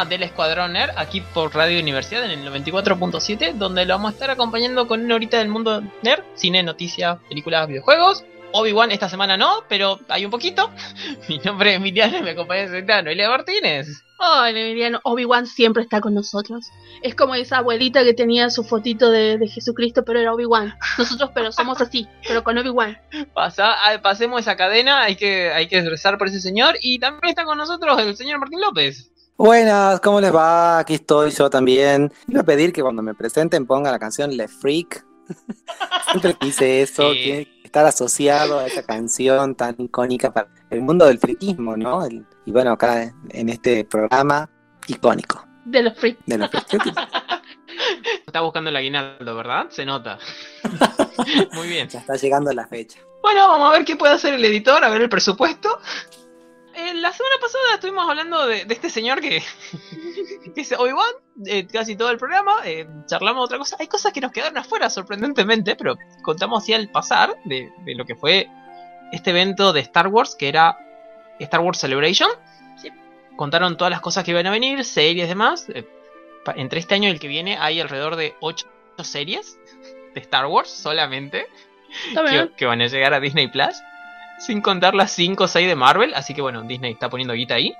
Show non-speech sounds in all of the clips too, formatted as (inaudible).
Programa del Escuadrón Nerd, aquí por Radio Universidad en el 94.7, donde lo vamos a estar acompañando con una horita del mundo nerd, cine, noticias, películas, videojuegos. Obi-Wan esta semana no, pero hay un poquito. (laughs) Mi nombre es Emiliano y me acompaña Centeno, Elia Martínez. Ay, Emiliano, Obi-Wan siempre está con nosotros. Es como esa abuelita que tenía su fotito de, de Jesucristo, pero era Obi-Wan. Nosotros, pero somos así, pero con Obi-Wan. Ah, pasemos esa cadena, hay que, hay que rezar por ese señor. Y también está con nosotros el señor Martín López. Buenas, ¿cómo les va? Aquí estoy yo también. Iba a pedir que cuando me presenten pongan la canción Le Freak. (laughs) Siempre quise eso, Sí. tiene que estar asociado a esa canción tan icónica para el mundo del friquismo, ¿no? El- y bueno, acá en este programa icónico De los freaks. de Creo que (laughs) Está buscando el aguinaldo, ¿verdad? Se nota. (laughs) Muy bien. ya está llegando la fecha. Bueno, vamos a ver qué puede hacer el editor, a ver el presupuesto. Eh, la semana pasada estuvimos hablando de, de este señor que, (laughs) que es Obi-Wan, eh, casi todo el programa, eh, charlamos de otra cosa. Hay cosas que nos quedaron afuera, sorprendentemente, pero contamos así al pasar de, de lo que fue este evento de Star Wars, que era Star Wars Celebration. Sí. Contaron todas las cosas que iban a venir, series y demás. Eh, entre este año y el que viene hay alrededor de 8 series de Star Wars solamente que van a llegar a Disney Plus. Sin contar las 5 o 6 de Marvel. Así que bueno, Disney está poniendo guita ahí.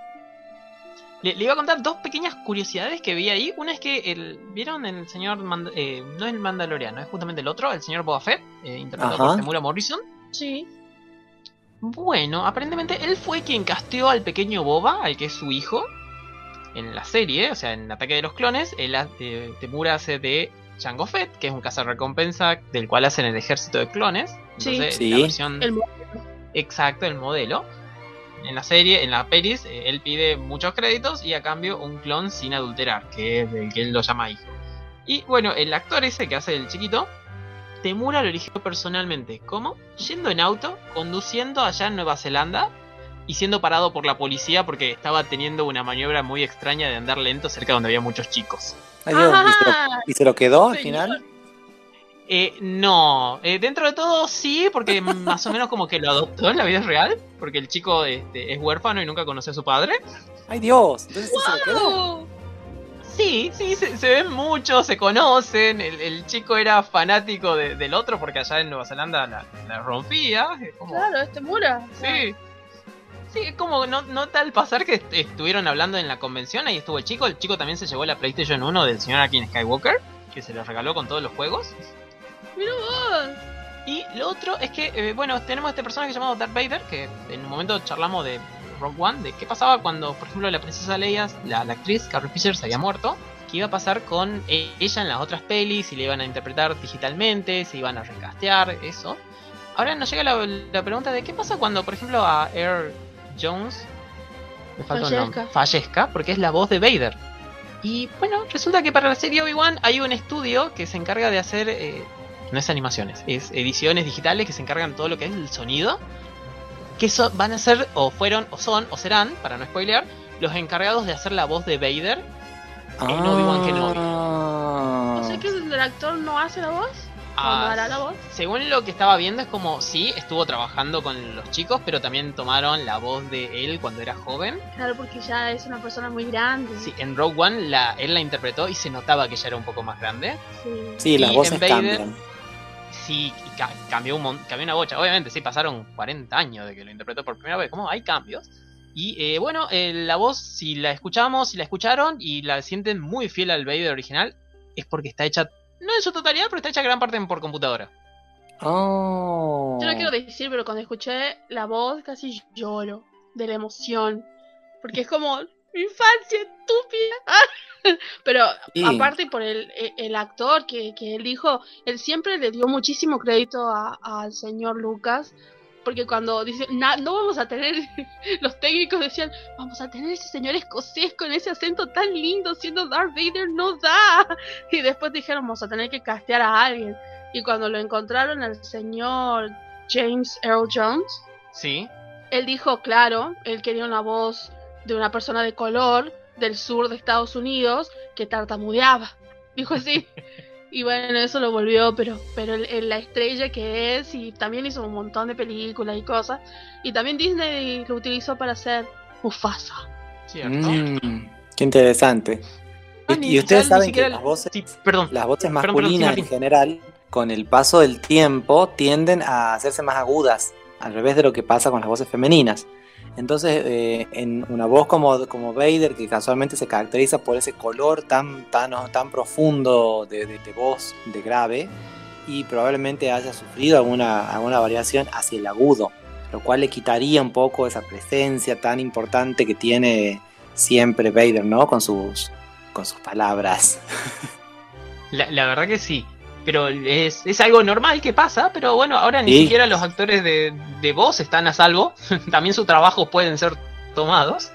Le, le iba a contar dos pequeñas curiosidades que vi ahí. Una es que el, ¿vieron el señor Mand- eh, no es el Mandaloriano, es justamente el otro, el señor Boba Fett, eh, interpretado Ajá. por Temura Morrison. Sí. Bueno, aparentemente él fue quien casteó al pequeño Boba, al que es su hijo, en la serie, o sea, en Ataque de los Clones. Él, eh, Temura hace de Jango Fett, que es un cazarrecompensa del cual hacen el ejército de clones. Sí. Entonces, Sí. la versión El exacto, el modelo. En la serie, en la peris, eh, él pide muchos créditos y a cambio un clon sin adulterar, que es el que él lo llama hijo. Y bueno, el actor ese que hace el chiquito, Temura lo eligió personalmente. ¿Cómo? Yendo en auto, conduciendo allá en Nueva Zelanda y siendo parado por la policía porque estaba teniendo una maniobra muy extraña de andar lento cerca donde había muchos chicos. Ay, Dios, ¿y, se lo, Ah, y se lo quedó al señor. final? Eh, no, Eh, dentro de todo sí, porque más o menos como que lo adoptó en la vida real, porque el chico este, es huérfano y nunca conoció a su padre. Ay Dios, entonces sí se lo quedó. Sí, sí, se, se ven mucho, se conocen, el, el chico era fanático de- del otro porque allá en Nueva Zelanda la, la rompía. es como- claro, este Mura. Sí. Sí, es como no, no tal pasar que est- estuvieron hablando en la convención, ahí estuvo el chico, el chico también se llevó la PlayStation 1 del señor Anakin Skywalker, que se lo regaló con todos los juegos. Mira vos. Y lo otro es que, eh, bueno, tenemos este personaje llamado Darth Vader, que en un momento charlamos de Rogue One, de qué pasaba cuando, por ejemplo, la princesa Leia, la, la actriz Carrie Fisher, se había muerto, qué iba a pasar con e- ella en las otras pelis, si le iban a interpretar digitalmente, si iban a recastear, eso. Ahora nos llega la, la pregunta de qué pasa cuando, por ejemplo, a Air Jones me falta un nombre, Fallezca. fallezca, porque es la voz de Vader. Y bueno, resulta que para la serie Obi-Wan hay un estudio que se encarga de hacer, eh, no es animaciones, es ediciones digitales que se encargan de todo lo que es el sonido. Que so- van a ser, o fueron, o son, o serán, para no spoilear, los encargados de hacer la voz de Vader. En Obi-Wan Kenobi. Ah. O sea que el actor no hace la voz. ¿O no Ah, hará la voz? Según lo que estaba viendo es como, sí, estuvo trabajando con los chicos, pero también tomaron la voz de él cuando era joven. Claro, porque ya es una persona muy grande. Sí, en Rogue One la, él la interpretó y se notaba que ya era un poco más grande. Sí. Sí, las voces Vader- cambian. Sí, y ca- cambió, un cambió una bocha. Obviamente, sí, pasaron 40 años de que lo interpretó por primera vez. ¿Cómo? Hay cambios. Y eh, bueno, eh, la voz, si la escuchamos, si la escucharon y la sienten muy fiel al Vader original, es porque está hecha, no en su totalidad, pero está hecha gran parte por computadora. Oh. Yo no quiero decir, pero cuando escuché la voz casi lloro de la emoción. Porque es como infancia estúpida. (laughs) pero Sí. aparte por el, e- el actor que, que él dijo, él siempre le dio muchísimo crédito a- al señor Lucas Porque cuando dicen, "Na- no vamos a tener, (laughs) los técnicos decían, vamos a tener ese señor escocés con ese acento tan lindo siendo Darth Vader, no da. (laughs) Y después dijeron, vamos a tener que castear a alguien. Y cuando lo encontraron al señor James Earl Jones, Sí. él dijo, claro, él quería una voz de una persona de color del sur de Estados Unidos que tartamudeaba. Dijo así. (laughs) Y bueno, eso lo volvió, pero, pero el- el- la estrella que es, y también hizo un montón de películas y cosas. Y también Disney lo utilizó para hacer Mufasa. Cierto. Mm, qué interesante. Y, ustedes saben que las voces, Sí, perdón. las voces Perdón, perdón, masculinas sí, en general, con el paso del tiempo, tienden a hacerse más agudas, al revés de lo que pasa con las voces femeninas. Entonces, eh, en una voz como, como Vader, que casualmente se caracteriza por ese color tan, tan, tan profundo de, voz, de grave, y probablemente haya sufrido alguna, alguna variación hacia el agudo, lo cual le quitaría un poco esa presencia tan importante que tiene siempre Vader, ¿no? Con sus, con sus palabras. (laughs) La, la verdad que sí. Pero es, es algo normal que pasa, pero bueno, ahora ni Sí. siquiera los actores de, de voz están a salvo. (laughs) También sus trabajos pueden ser tomados.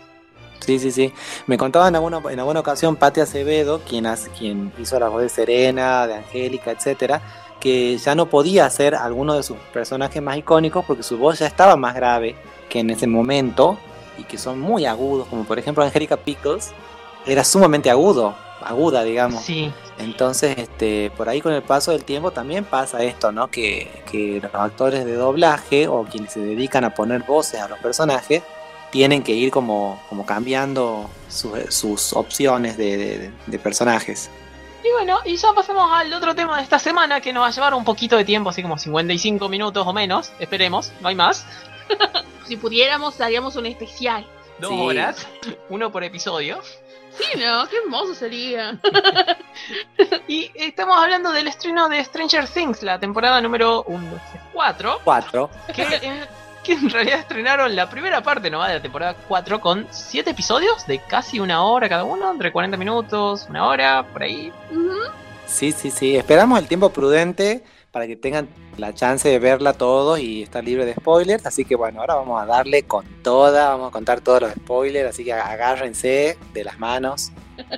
Sí, sí, sí. Me contaba en alguna, en alguna ocasión Patti Acevedo, quien, hace- quien hizo la voz de Serena, de Angélica, etcétera, que ya no podía hacer alguno de sus personajes más icónicos porque su voz ya estaba más grave que en ese momento y que son muy agudos, como por ejemplo Angélica Pickles, era sumamente agudo, aguda, digamos. Sí. Entonces, este, por ahí con el paso del tiempo también pasa esto, ¿no? Que, que los actores de doblaje o quienes se dedican a poner voces a los personajes tienen que ir como, como cambiando su- sus opciones de, de- de personajes. Y bueno, y ya pasamos al otro tema de esta semana que nos va a llevar un poquito de tiempo, así como 55 minutos o menos. Esperemos, no hay más. Si pudiéramos, haríamos un especial. Dos Sí. horas, uno por episodio. Sí, ¿no? Qué hermoso sería. (laughs) Y estamos hablando del estreno de Stranger Things, la temporada número 4, Cuatro. que en, que en realidad estrenaron la primera parte nomás de la temporada 4 con 7 episodios de casi una hora cada uno, entre 40 minutos, una hora, por ahí. Ujú. Sí, sí, sí. Esperamos el tiempo prudente para que tengan la chance de verla todos y estar libre de spoilers. Así que bueno, ahora vamos a darle con toda, vamos a contar todos los spoilers, así que agárrense de las manos. (laughs)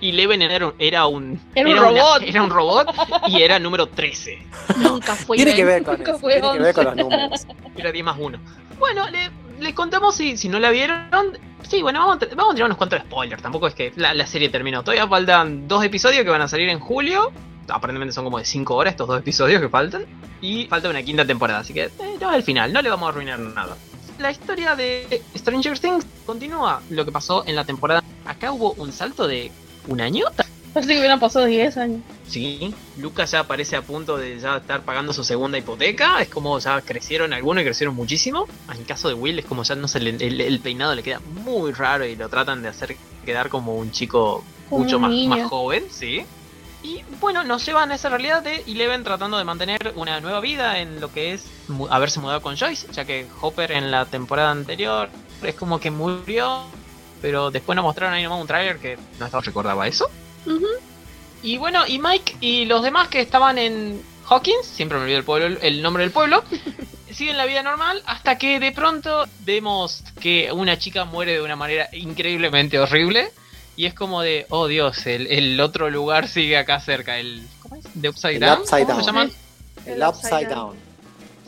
Y Leven era un, era un, Era un una- robot. era un robot y era número 13. Nunca fue. Tiene que ver nunca con eso, fue tiene que ver con 11. los números. Era 10 más 1. Bueno, le- les contamos si, si no la vieron. Sí, bueno, vamos vamos a tirar unos cuantos spoilers. Tampoco es que la, la serie terminó. Todavía faltan dos episodios que van a salir en julio. Aparentemente son como de 5 horas estos dos episodios que faltan. Y falta una quinta temporada. Así que eh, no es el final, no le vamos a arruinar nada. La historia de Stranger Things continúa lo que pasó en la temporada. Acá hubo un salto de un año. Parece que hubieran pasado 10 años. Sí, Lucas ya parece a punto de ya estar pagando su segunda hipoteca. Es como ya crecieron algunos y crecieron muchísimo. En el caso de Will es como ya no se le- el, el peinado le queda muy raro y lo tratan de hacer quedar como un chico Como mucho un más, más joven, sí. Y bueno, nos llevan a esa realidad de Eleven tratando de mantener una nueva vida en lo que es mu- haberse mudado con Joyce, ya que Hopper en la temporada anterior es como que murió, pero después nos mostraron ahí nomás un tráiler que no estaba recordaba eso. Y bueno, y Mike y los demás que estaban en Hawkins, siempre me olvido el pueblo, el nombre del pueblo, (laughs) siguen la vida normal hasta que de pronto vemos que una chica muere de una manera increíblemente horrible. Y es como de, oh Dios, el, el otro lugar sigue acá cerca. El, ¿Cómo es? ¿De Upside El Down? Upside ¿Cómo Down. se llama? El El upside upside down.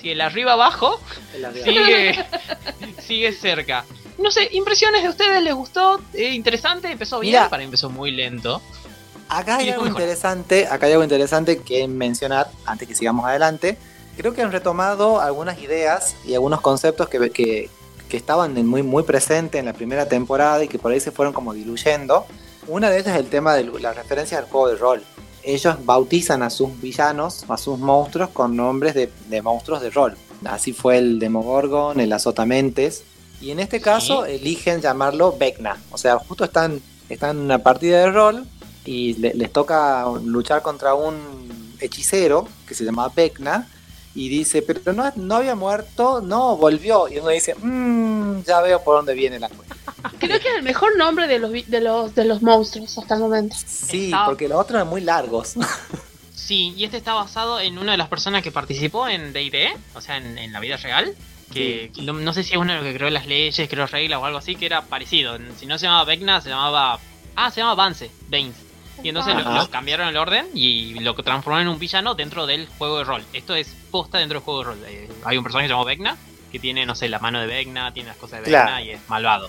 Sí, el arriba abajo El arriba. sigue, (laughs) sigue cerca. No sé, impresiones de ustedes, ¿les gustó? Eh, interesante, empezó bien, Mira. para empezó muy lento. Acá hay algo interesante, acá hay algo interesante que mencionar antes que sigamos adelante. Creo que han retomado algunas ideas y algunos conceptos que, que, que estaban muy, muy presentes en la primera temporada y que por ahí se fueron como diluyendo. Una de ellas es el tema de la referencia al juego de rol. Ellos bautizan a sus villanos, a sus monstruos, con nombres de, de monstruos de rol. Así fue el Demogorgon, el Azotamentes. Y en este caso eligen llamarlo Vecna. O sea, justo están, están en una partida de rol y le- les toca luchar contra un hechicero que se llamaba Vecna y dice, pero no, no había muerto, no, volvió. Y uno dice, "Mm, ya veo por dónde viene la cosa. Creo que es el mejor nombre de los, vi- de los, de los monstruos hasta el momento. Sí, porque los otros eran muy largos. (laughs) Sí, y este está basado en una de las personas que participó en D&D, o sea, en, en la vida real. Que no, no sé si es uno de los que creó las leyes, creó reglas o algo así, que era parecido. Si no se llamaba Vecna, se llamaba. Ah, se llamaba Vance, Baines. Y entonces lo, lo cambiaron el orden y lo transformaron en un villano dentro del juego de rol. Esto es posta dentro del juego de rol. Eh, hay un personaje llamado Vecna que tiene, no sé, la mano de Vecna, tiene las cosas de Vecna Claro. y es malvado.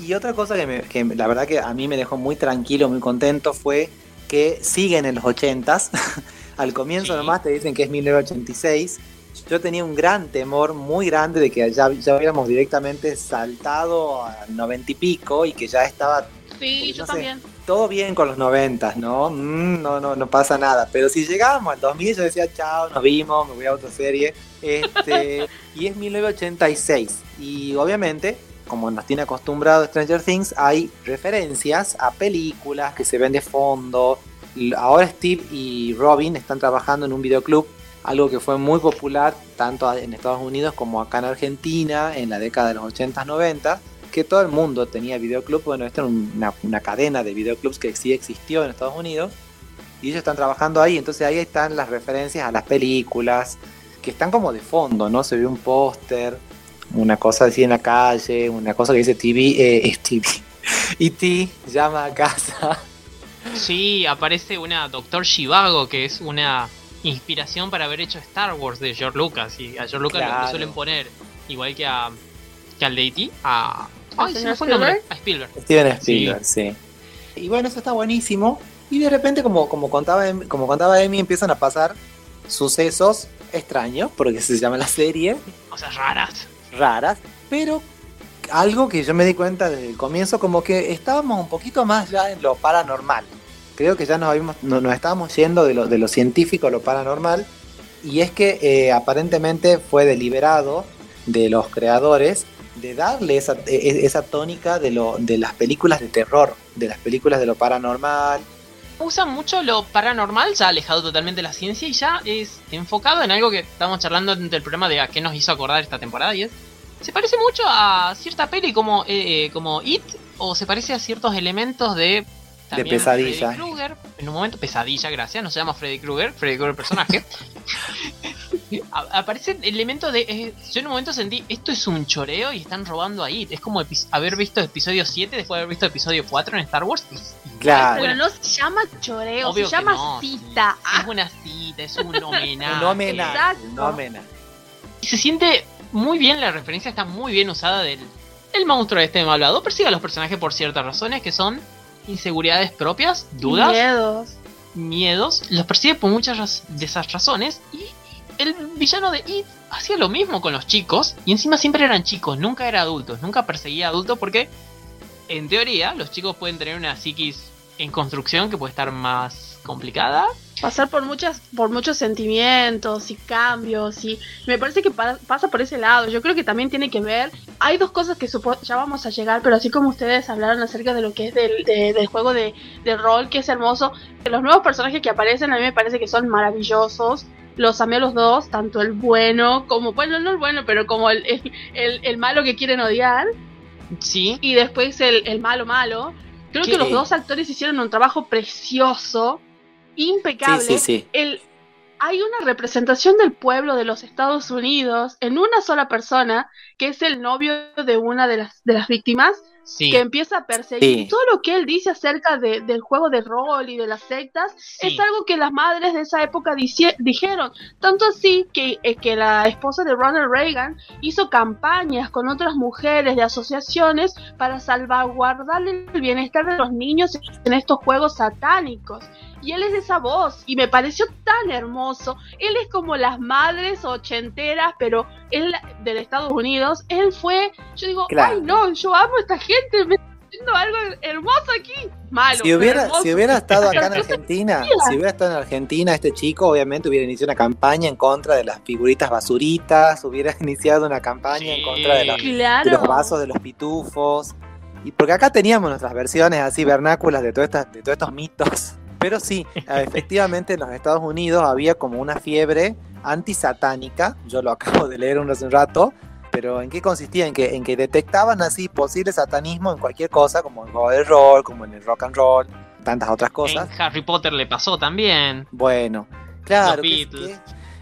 Y otra cosa que, me- que la verdad que a mí me dejó muy tranquilo, muy contento fue que siguen en los 80s. (laughs) Al comienzo Sí. nomás te dicen que es 1986. Yo tenía un gran temor, muy grande, de que ya, ya hubiéramos directamente saltado al 90 y pico y que ya estaba Sí, No yo sé. también. Todo bien con los 90, ¿no? Mm, no, no, no pasa nada. Pero si llegábamos al 2000, yo decía, chao, nos vimos, me voy a otra serie. Este, (laughs) y es 1986. Y obviamente, como nos tiene acostumbrado Stranger Things, hay referencias a películas que se ven de fondo. Ahora Steve y Robin están trabajando en un videoclub, algo que fue muy popular tanto en Estados Unidos como acá en Argentina en la década de los 80s, 90 que todo el mundo tenía videoclub. Bueno, esta era una, una cadena de videoclubs que sí existió en Estados Unidos. Y ellos están trabajando ahí. Entonces ahí están las referencias a las películas. Que están como de fondo, ¿no? Se ve un póster. Una cosa así en la calle. Una cosa que dice TV. Eh, es TV. (laughs) E.T. llama a casa. Sí, aparece una Doctor Shivago, que es una inspiración para haber hecho Star Wars de George Lucas. Y a George Lucas Claro. lo suelen poner, igual que a que al de E.T., a... ¿Al Ay, se señor me fue el nombre. Spielberg? A Spielberg. Steven Spielberg, sí. Y bueno, eso está buenísimo. Y de repente, como, como, contaba, Em- como contaba Emi, empiezan a pasar sucesos extraños, porque se llama la serie. Cosas raras. raras, pero algo que yo me di cuenta desde el comienzo, como que estábamos un poquito más ya en lo paranormal. Creo que ya nos, habíamos, no- nos estábamos yendo de lo, de lo científico a lo paranormal, y es que eh, aparentemente fue deliberado de los creadores de darle esa, e- esa tónica de, lo, de las películas de terror, de las películas de lo paranormal. Usan mucho lo paranormal, ya alejado totalmente de la ciencia y ya es enfocado en algo que estamos charlando durante el programa de a qué nos hizo acordar esta temporada y es... Se parece mucho a cierta peli como, eh, eh, como It o se parece a ciertos elementos de... también pesadilla. Freddy Krueger. En un momento, pesadilla, gracias, no se llama Freddy Krueger, Freddy Krueger personaje. (laughs) A- Aparecen elementos de... eh, yo en un momento sentí, esto es un choreo y están robando a It. Es como haber visto episodio 7 después de haber visto episodio 4 en Star Wars. Claro. Pero bueno, no se llama choreo, Obvio se llama no, cita. sí. Ah, Es una cita, es un (laughs) homenaje. Un homenaje, exacto. un homenaje. Y se siente muy bien, la referencia está muy bien usada del el monstruo este malvado. Persigue a los personajes por ciertas razones que son inseguridades propias, dudas, Miedos. miedos. Los persigue por muchas de esas razones. Y el villano de It hacía lo mismo con los chicos. Y encima siempre eran chicos, nunca era adultos. Nunca perseguía adultos porque, en teoría, los chicos pueden tener una psiquis en construcción que puede estar más complicada. Pasar por muchas, por muchos sentimientos y cambios y me parece que pa- pasa por ese lado. Yo creo que también tiene que ver. Hay dos cosas que supo- ya vamos a llegar, pero así como ustedes hablaron acerca de lo que es del, de- del juego de, de rol, que es hermoso, los nuevos personajes que aparecen a mí me parece que son maravillosos. Los amé a los dos, tanto el bueno como, bueno, no el bueno, pero como el, el, el- el malo que quieren odiar Sí, y después el, el malo malo. Creo ¿Qué? que los dos actores hicieron un trabajo precioso, impecable. Sí, sí, sí. El, hay una representación del pueblo de los Estados Unidos en una sola persona, que es el novio de una de las, de las víctimas, sí. que empieza a perseguir. Sí. Todo lo que él dice acerca de- del juego de rol y de las sectas sí. es algo que las madres de esa época dijeron. Tanto así que, eh, que la esposa de Ronald Reagan hizo campañas con otras mujeres de asociaciones para salvaguardar el bienestar de los niños en estos juegos satánicos. Y él es esa voz y me pareció tan hermoso. Él es como las madres ochenteras, pero él del Estados Unidos. Él fue, yo digo, Claro. ay no, yo amo a esta gente, me está haciendo algo hermoso aquí. Malo. Si hubiera, si hubiera estado acá en Argentina, si hubiera estado en Argentina, este chico obviamente hubiera iniciado una campaña en contra de las figuritas basuritas, hubiera (laughs) iniciado una campaña en contra de, los vasos de los pitufos. Y porque acá teníamos nuestras versiones así vernáculas de, todas estas- de todos estos mitos. Pero sí, eh, efectivamente en los Estados Unidos había como una fiebre antisatánica, yo lo acabo de leer un- hace un rato, pero ¿en qué consistía? En que, en que detectaban así posible satanismo en cualquier cosa, como en el juego de rol, como en el rock and roll, tantas otras cosas. En Harry Potter le pasó también. Bueno, claro. Que- que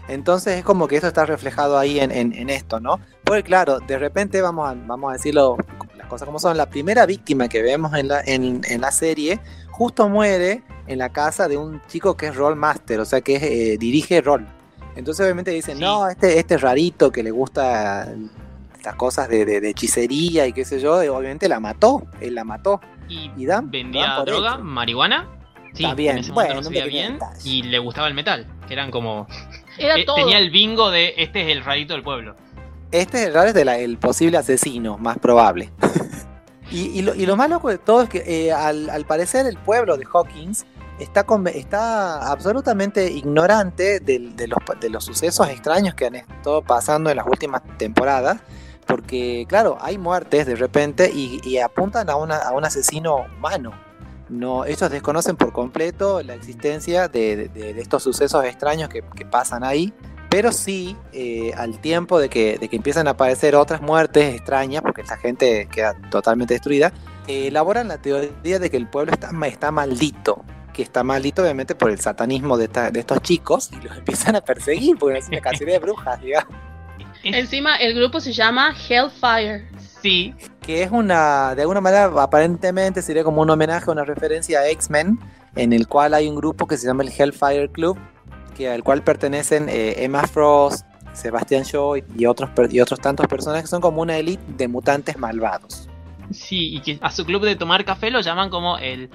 Entonces es como que eso está reflejado ahí en, en, esto, ¿no? Porque claro, de repente vamos a, vamos a decirlo las cosas como son. La primera víctima que vemos en la, en, en la serie justo muere en la casa de un chico que es role master, o sea que eh, dirige rol. Entonces obviamente dicen, no, este, este rarito que le gusta estas cosas de, de, hechicería y qué sé yo, obviamente la mató, él la mató. Y, dan, vendía droga, marihuana. Sí, bien. bueno, no bien y le gustaba el metal, que eran como... (laughs) Era eh, Tenía el bingo de este es el rarito del pueblo. Este es el raro es el posible asesino, más probable. (laughs) y, lo, y, lo, más loco de todo es que eh, al, al parecer el pueblo de Hawkins está, está absolutamente ignorante de, los, de los sucesos extraños que han estado pasando en las últimas temporadas. Porque, claro, hay muertes de repente y, apuntan a, una, a un asesino humano. No, ellos desconocen por completo la existencia de, estos sucesos extraños que, pasan ahí. Pero sí, eh, al tiempo de que, de que empiezan a aparecer otras muertes extrañas, porque esta gente queda totalmente destruida, elaboran la teoría de que el pueblo está, está maldito que está maldito obviamente por el satanismo de, estos chicos y los (laughs) empiezan a perseguir porque es una cacería de brujas, digamos. Encima el grupo se llama Hellfire. Sí. Que es una, de alguna manera, aparentemente sería como un homenaje, una referencia a X-Men, en el cual hay un grupo que se llama el Hellfire Club, que al cual pertenecen eh, Emma Frost, Sebastian Shaw y otros, y otros tantos personajes que son como una élite de mutantes malvados. Sí, y que a su club de tomar café lo llaman como el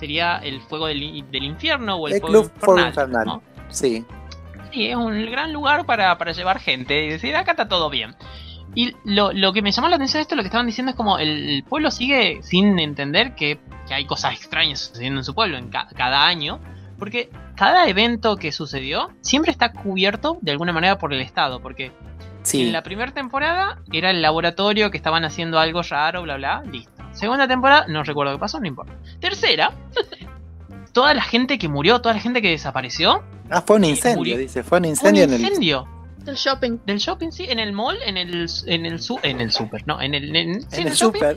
sería el fuego del, infierno o el, fuego, infernal. Sí. Sí, es un gran lugar para, llevar gente y decir, acá está todo bien. Y lo, que me llamó la atención de esto, lo que estaban diciendo es como el, pueblo sigue sin entender que, hay cosas extrañas sucediendo en su pueblo en cada año, porque cada evento que sucedió siempre está cubierto de alguna manera por el Estado, porque en la primera temporada era el laboratorio que estaban haciendo algo raro, bla, bla, listo. Segunda temporada, no recuerdo qué pasó, no importa. Tercera, (laughs) toda la gente que murió, toda la gente que desapareció. Ah, fue un incendio, dice, fue un incendio, un incendio. Del shopping. Del shopping, sí, en el mall, en el en el su, en el super, no, en el en, el, super.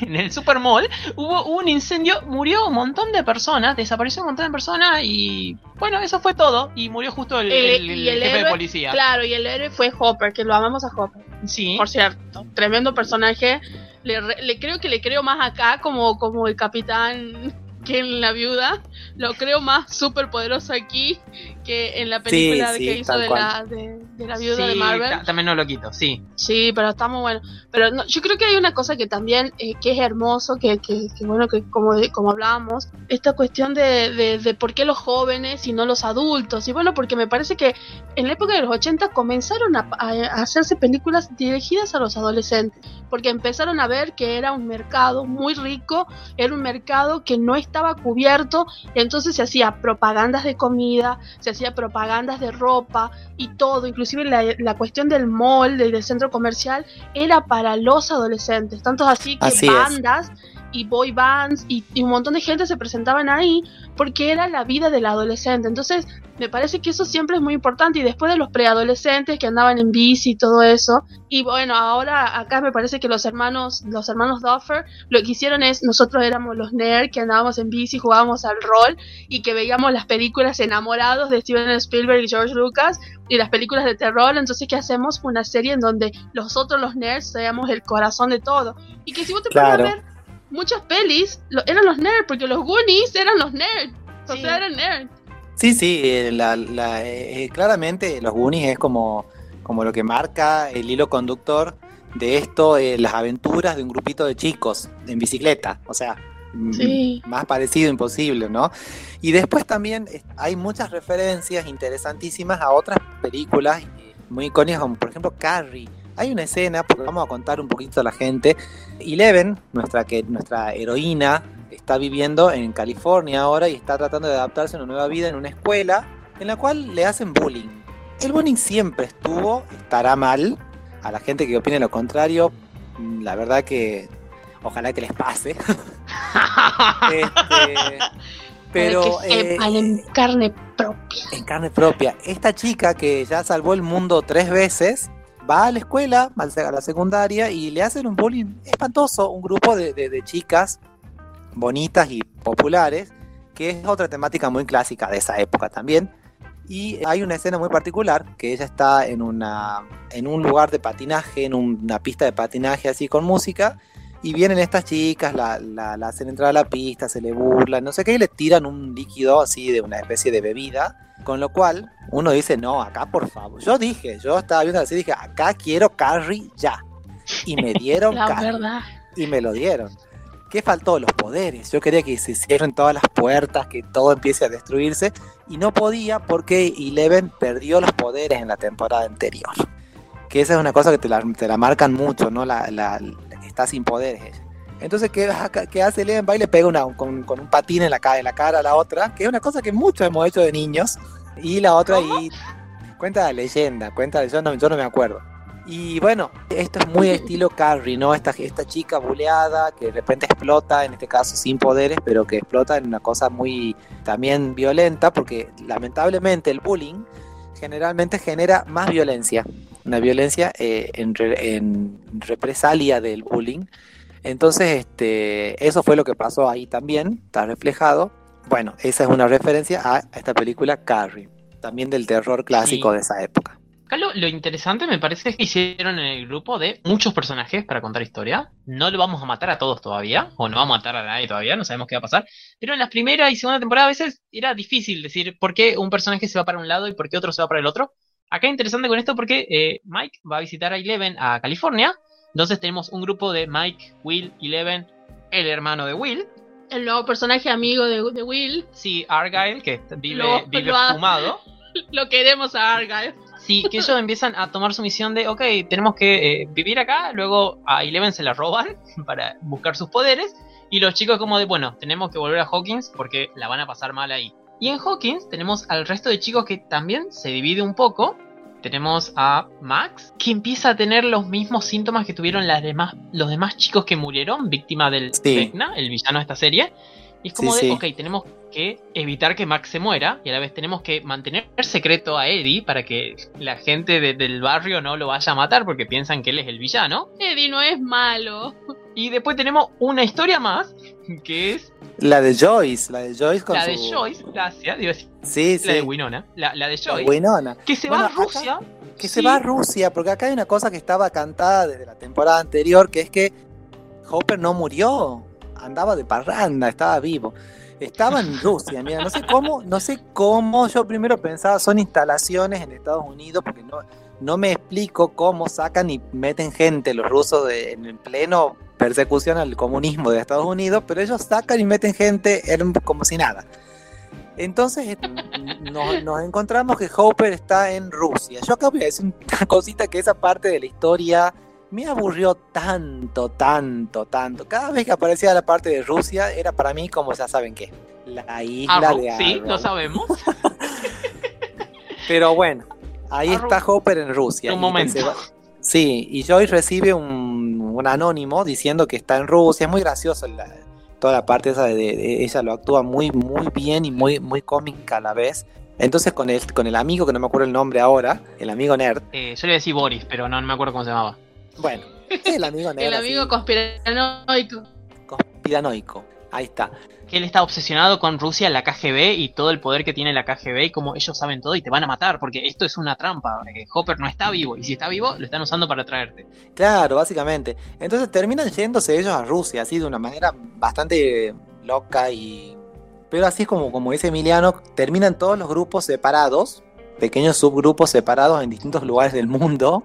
En, el super mall hubo, un incendio, murió un montón de personas, desapareció un montón de personas y bueno, eso fue todo y murió justo el, jefe de policía. Claro, y el héroe fue Hopper, que lo amamos a Hopper. Sí. Por cierto, tremendo personaje le, creo que le creo más acá como, como el capitán (laughs) que en la viuda. Lo creo más súper poderoso aquí que en la película que hizo de la, de, la, viuda de Marvel. También no lo quito, sí. Sí, pero está muy bueno. Pero no, yo creo que hay una cosa que también eh, que es hermoso, que, que, bueno, que como, como hablábamos, esta cuestión de, de, por qué los jóvenes y no los adultos. Y bueno, porque me parece que en la época de los 80 comenzaron a, a hacerse películas dirigidas a los adolescentes, porque empezaron a ver que era un mercado muy rico, era un mercado que no estaba cubierto, y entonces se hacía propagandas de comida, se hacía propagandas de ropa y todo, inclusive la, cuestión del mall, del, centro comercial, era para los adolescentes, tanto así que bandas y boy bands y, un montón de gente se presentaban ahí porque era la vida del adolescente. Entonces, me parece que eso siempre es muy importante. Y después de los preadolescentes que andaban en bici y todo eso. Y bueno, ahora acá me parece que los hermanos, los hermanos Duffer, lo que hicieron es, nosotros éramos los nerds que andábamos en bici, jugábamos al rol y que veíamos las películas enamorados de Steven Spielberg y George Lucas y las películas de terror. Entonces, ¿qué hacemos? Una serie en donde nosotros los nerds seamos el corazón de todo. Y que si vos te claro. ver muchas pelis eran los nerds, porque los Goonies eran los nerds. O sea, eran nerds. Sí, sí, eh, eh, claramente los Goonies es como, como lo que marca el hilo conductor de esto, eh, las aventuras de un grupito de chicos en bicicleta. O sea, más parecido imposible, ¿no? Y después también hay muchas referencias interesantísimas a otras películas muy icónicas, como por ejemplo Carrie. Hay una escena, porque vamos a contar un poquito a la gente. Eleven, nuestra, que, nuestra heroína, está viviendo en California ahora y está tratando de adaptarse a una nueva vida en una escuela en la cual le hacen bullying. El bullying siempre estuvo, estará mal. A la gente que opine lo contrario, la verdad que ojalá que les pase. (laughs) este, (laughs) pero eh, en carne propia. En carne propia. Esta chica que ya salvó el mundo tres veces, va a la escuela, a la secundaria, y le hacen un bullying espantoso, un grupo de, chicas bonitas y populares, que es otra temática muy clásica de esa época también. Y hay una escena muy particular que ella está en, una, en un lugar de patinaje, en una pista de patinaje así con música. Y vienen estas chicas, la, la, la hacen entrar a la pista, se le burlan, no sé qué, y le tiran un líquido así de una especie de bebida. Con lo cual uno dice, no, acá por favor. Yo dije, yo estaba viendo así, dije, acá quiero Carrie ya. Y me dieron (laughs) La Carrie. verdad. Y me lo dieron. ¿Qué faltó? Los poderes. Yo quería que se cierren todas las puertas, que todo empiece a destruirse. Y no podía porque Eleven perdió los poderes en la temporada anterior. Que esa es una cosa que te la, te la marcan mucho, ¿no? La, la- está sin poderes ella. Entonces, (laughs) ¿qué, qué hace y le pega una, con, con un patín en la, ca- en la cara a la otra, que es una cosa que muchos hemos hecho de niños. Y la otra ahí cuenta la leyenda, cuenta, yo no, yo no me acuerdo. Y bueno, esto es muy estilo Carrie, ¿no? Esta, esta chica buleada que de repente explota, en este caso sin poderes, pero que explota en una cosa muy también violenta, porque lamentablemente el bullying generalmente genera más violencia, una violencia eh, en, re- en represalia del bullying. Entonces, este, eso fue lo que pasó ahí también, está reflejado. Bueno, esa es una referencia a esta película Carrie, también del terror clásico de esa época. Acá lo, lo interesante me parece es que hicieron en el grupo de muchos personajes para contar historia. No lo vamos a matar a todos todavía, o no vamos a matar a nadie todavía, no sabemos qué va a pasar. Pero en la primera y segunda temporada a veces era difícil decir por qué un personaje se va para un lado y por qué otro se va para el otro. Acá es interesante con esto porque eh, Mike va a visitar a Eleven a California. Entonces tenemos un grupo de Mike, Will, Eleven, el hermano de Will. El nuevo personaje amigo de, de Will. Sí, Argyle, que vive, Lo- vive lo ha- fumado. (laughs) Lo queremos a Argyle. Sí, que ellos empiezan a tomar su misión de, ok, tenemos que eh, vivir acá, luego a Eleven se la roban (laughs) para buscar sus poderes, y los chicos como de, bueno, tenemos que volver a Hawkins porque la van a pasar mal ahí. Y en Hawkins tenemos al resto de chicos que también se divide un poco. Tenemos a Max, que empieza a tener los mismos síntomas que tuvieron las demás, los demás chicos que murieron, víctima del Sí. Vecna, el villano de esta serie. Y es como Sí, de, sí. ok, tenemos que evitar que Max se muera y a la vez tenemos que mantener secreto a Eddie para que la gente de- del barrio no lo vaya a matar porque piensan que él es el villano. Eddie no es malo. Y después tenemos una historia más que es La de Joyce, la de Joyce con la su... de Joyce, gracias, digo, sí, Sí, sí. la de Winona, la, la de Joyce, Winona. que se Bueno, va a acá- Rusia. Que sí, se va a Rusia, porque acá hay una cosa que estaba cantada desde la temporada anterior, que es que Hopper no murió, andaba de parranda, estaba vivo. Estaba en Rusia, mira, no sé cómo, no sé cómo, yo primero pensaba son instalaciones en Estados Unidos, porque no, no me explico cómo sacan y meten gente los rusos de- en pleno persecución al comunismo de Estados Unidos, pero ellos sacan y meten gente en- como si nada. Entonces nos, nos encontramos que Hopper está en Rusia. Yo acá voy a decir una cosita que esa parte de la historia me aburrió tanto, tanto, tanto. Cada vez que aparecía la parte de Rusia era para mí como ya saben qué. La isla de sí, lo sabemos. (laughs) Pero bueno, ahí está Hopper en Rusia. Un y momento. Sí, y Joy recibe un, un anónimo diciendo que está en Rusia. Es muy gracioso la- toda la parte esa de, de- ella lo actúa muy, muy bien y muy, muy cómica a la vez. Entonces con el, con el amigo, que no me acuerdo el nombre ahora, el amigo nerd, Eh, yo le decía Boris, pero no, no me acuerdo cómo se llamaba. Bueno, el amigo (laughs) nerd. El amigo así, conspiranoico. conspiranoico. Ahí está. Que él está obsesionado con Rusia, la KGB y todo el poder que tiene la KGB y como ellos saben todo y te van a matar porque esto es una trampa. Hopper no está vivo y si está vivo lo están usando para traerte. Claro, básicamente. Entonces terminan yéndose ellos a Rusia, así de una manera bastante loca y... Pero así es como, como dice Emiliano, terminan todos los grupos separados, pequeños subgrupos separados en distintos lugares del mundo,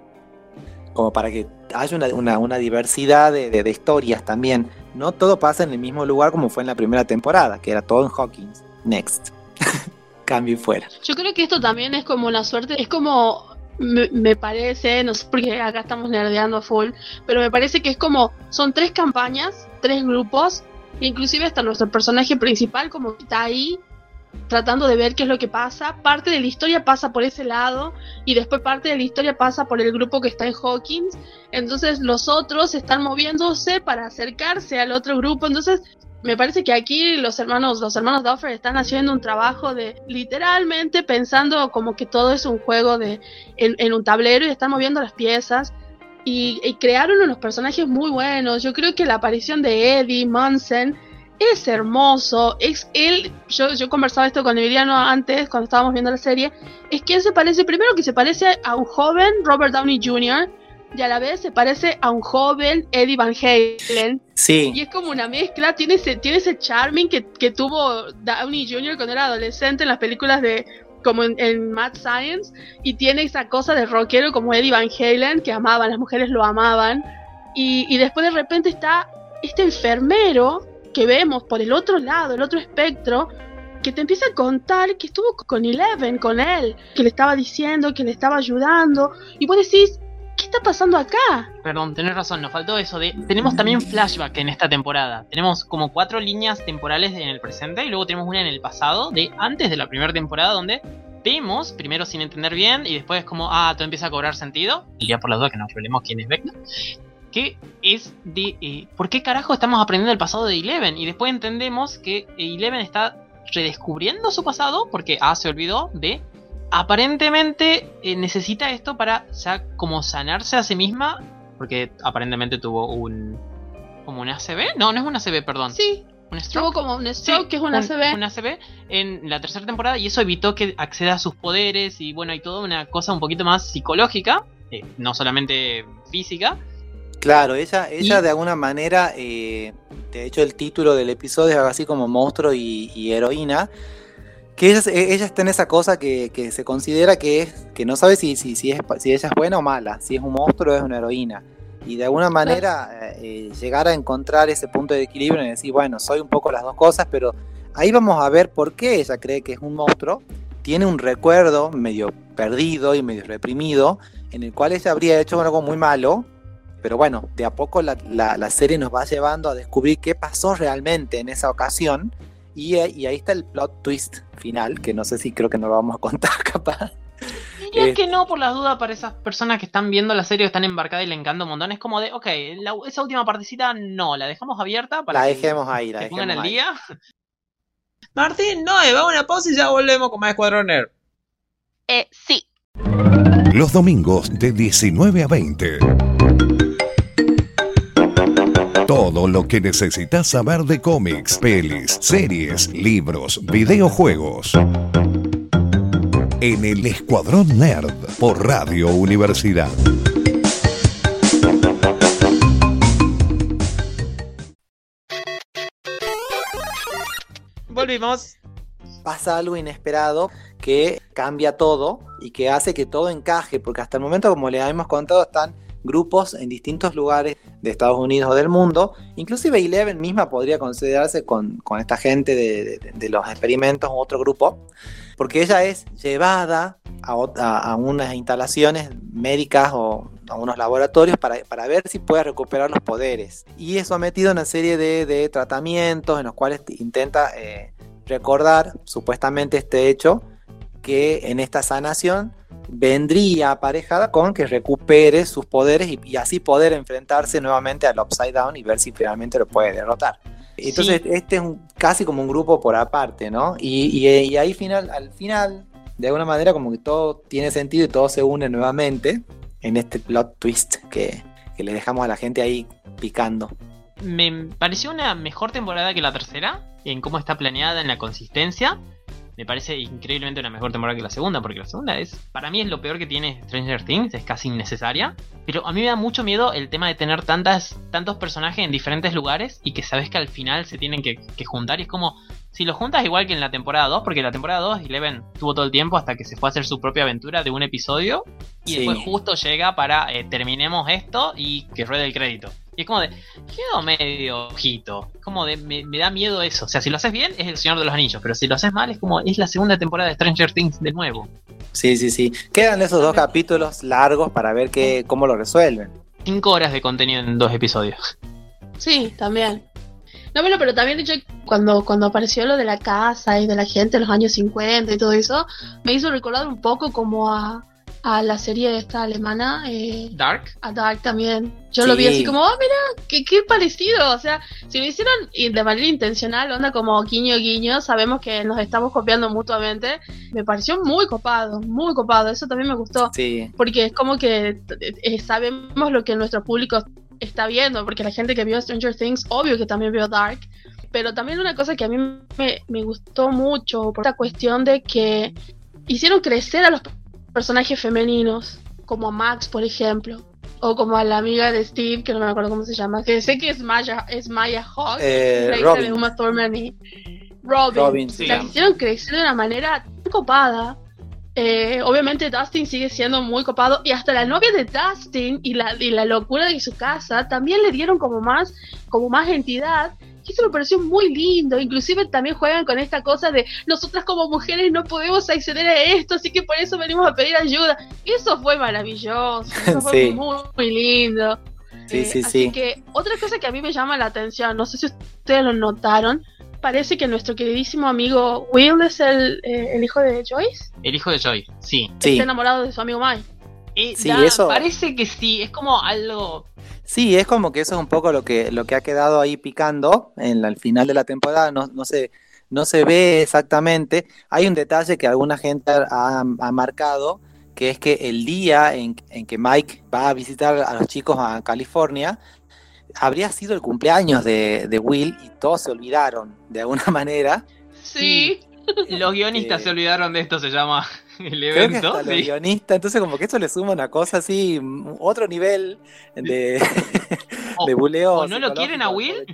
como para que haya una, una- una diversidad de, de- de historias también. No todo pasa en el mismo lugar como fue en la primera temporada, que era todo en Hawkins. Next. (laughs) Cambio y fuera. Yo creo que esto también es como una suerte, es como, me, me parece, no sé porque acá estamos nerdeando a full, pero me parece que es como, son tres campañas, tres grupos, inclusive hasta nuestro personaje principal como está ahí tratando de ver qué es lo que pasa, parte de la historia pasa por ese lado y después parte de la historia pasa por el grupo que está en Hawkins, entonces los otros están moviéndose para acercarse al otro grupo, entonces me parece que aquí los hermanos, los hermanos Duffer están haciendo un trabajo de literalmente pensando como que todo es un juego de en, un tablero y están moviendo las piezas. Y, y crearon unos personajes muy buenos. Yo creo que la aparición de Eddie Munson es hermoso, es él, yo, yo conversaba esto con Emiliano antes, cuando estábamos viendo la serie, es que él se parece, primero que se parece a un joven Robert Downey Jr., y a la vez se parece a un joven Eddie Van Halen. Sí. Y es como una mezcla, tiene ese, tiene ese charming que, que tuvo Downey Jr. cuando era adolescente en las películas de como en, Mad Science y tiene esa cosa de rockero como Eddie Van Halen que amaban, las mujeres lo amaban y, y después de repente está este enfermero que vemos por el otro lado, el otro espectro, que te empieza a contar que estuvo con Eleven, con él, que le estaba diciendo, que le estaba ayudando, y vos decís, ¿qué está pasando acá? Perdón, tenés razón, nos faltó eso de... Tenemos también flashback en esta temporada. Tenemos como cuatro líneas temporales en el presente y luego tenemos una en el pasado de antes de la primera temporada donde vemos, primero sin entender bien y después como, ah, todo empieza a cobrar sentido. Y ya por la duda que nos revelemos quién es Vecna. Que es de... Eh, ¿Por qué carajo estamos aprendiendo el pasado de Eleven? Y después entendemos que Eleven está redescubriendo su pasado porque A se olvidó, B aparentemente eh, necesita esto para ya como sanarse a sí misma, porque aparentemente tuvo un como un ACB, no, no es un ACB, perdón. Sí. Un stroke. Tuvo como un stroke, que es un, ACB. Un ACB en la tercera temporada y eso evitó que acceda a sus poderes y bueno, hay toda una cosa un poquito más psicológica, eh, no solamente física. Claro, ella, ella de alguna manera, eh, de hecho el título del episodio es algo así como monstruo y heroína, que ella, ella, está en esa cosa que, se considera que es que no sabe si, si, si, es, si ella es buena o mala, si es un monstruo o es una heroína. Y de alguna manera eh, llegar a encontrar ese punto de equilibrio y decir, bueno, soy un poco las dos cosas, pero ahí vamos a ver por qué ella cree que es un monstruo. Tiene un recuerdo medio perdido y medio reprimido, en el cual ella habría hecho algo muy malo, pero bueno, de a poco la, la, la serie nos va llevando a descubrir qué pasó realmente en esa ocasión y, ahí está el plot twist final, que no sé si creo que no lo vamos a contar (laughs) capaz. Diría eh, que no, por las dudas, para esas personas que están viendo la serie, están embarcadas y le encanta un montón. Es como de, ok, esa última partecita no, la dejamos abierta para la dejemos ahí, la que dejemos el día. (laughs) Martín, no, vamos a una pausa y ya volvemos con más Escuadrón Eh, sí. Los domingos de 19 a 20 todo lo que necesitas saber de cómics, pelis, series, libros, videojuegos. En el Escuadrón Nerd por Radio Universidad. Volvimos. Pasa algo inesperado que cambia todo y que hace que todo encaje, porque hasta el momento, como les hemos contado, están grupos en distintos lugares de Estados Unidos o del mundo. Inclusive Eleven misma podría considerarse con, esta gente de, los experimentos u otro grupo, porque ella es llevada a, unas instalaciones médicas o a unos laboratorios para, ver si puede recuperar los poderes. Y es sometido a una serie de, tratamientos en los cuales intenta eh, recordar supuestamente este hecho que en esta sanación vendría aparejada con que recupere sus poderes y, así poder enfrentarse nuevamente al Upside Down y ver si finalmente lo puede derrotar. Entonces, este es casi como un grupo por aparte, ¿no? Y, ahí final, al final, de alguna manera, como que todo tiene sentido y todo se une nuevamente en este plot twist que, que le dejamos a la gente ahí picando. Me pareció una mejor temporada que la tercera, en cómo está planeada, en la consistencia me parece increíblemente una mejor temporada que la segunda, porque la segunda es, para mí es lo peor que tiene Stranger Things, es casi innecesaria, pero a mí me da mucho miedo el tema de tener tantas, tantos personajes en diferentes lugares y que sabes que al final se tienen que, juntar y es como, si lo juntas igual que en la temporada 2, porque la temporada 2 Eleven tuvo todo el tiempo hasta que se fue a hacer su propia aventura de un episodio y después justo llega para eh, terminemos esto y que ruede el crédito. Y es como de, quedo medio ojito. Como de, me, da miedo eso. O sea, si lo haces bien, es el Señor de los Anillos. Pero si lo haces mal, es como, es la segunda temporada de Stranger Things de nuevo. Sí, sí, sí. Quedan esos dos capítulos largos para ver que, cómo lo resuelven. Cinco horas de contenido en dos episodios. Sí, también. No, bueno, pero también yo, cuando, cuando apareció lo de la casa y de la gente en los años 50 y todo eso, me hizo recordar un poco como a, a la serie esta alemana. Eh, Dark. A Dark también. Yo lo vi así como, oh, mira, qué, qué, parecido. O sea, si lo hicieron de manera intencional, onda como guiño guiño, sabemos que nos estamos copiando mutuamente. Me pareció muy copado, muy copado. Eso también me gustó. Sí. Porque es como que eh, sabemos lo que nuestro público está viendo, porque la gente que vio Stranger Things, obvio que también vio Dark. Pero también una cosa que a mí me, me gustó mucho, por esta cuestión de que hicieron crecer a los personajes femeninos, como a Max, por ejemplo, o como a la amiga de Steve, que no me acuerdo cómo se llama, que sé que es Maya, es Maya Hawk, Eh, la hija de Uma Thurman y Robin. Robin, sí. Las hicieron crecer de una manera tan copada. Eh, obviamente Dustin sigue siendo muy copado y hasta la novia de Dustin y la, y la locura de su casa también le dieron como más, como más entidad eso me pareció muy lindo, inclusive también juegan con esta cosa de nosotras como mujeres no podemos acceder a esto, así que por eso venimos a pedir ayuda. Eso fue maravilloso, eso fue (laughs) Sí. muy, muy lindo. Sí, Eh, sí, así sí. que otra cosa que a mí me llama la atención, no sé si ustedes lo notaron, parece que nuestro queridísimo amigo Will es el, eh, el hijo de Joyce, El hijo de Joy, sí. Sí, está enamorado de su amigo Mike. Y Sí, da- eso- Parece que sí, es como algo. Sí, es como que eso es un poco lo que, lo que ha quedado ahí picando en la- al final de la temporada. No, no se, no se ve exactamente. Hay un detalle que alguna gente ha, ha marcado, que es que el día en, en que Mike va a visitar a los chicos a California, habría sido el cumpleaños de, de Will y todos se olvidaron de alguna (laughs) manera. Sí, (laughs) Los guionistas Eh, se olvidaron de esto, se llama el Creo que evento. los sí. guionistas, entonces como que esto le suma una cosa así, otro nivel de, (laughs) O- de buleo. o no lo quieren a. Will,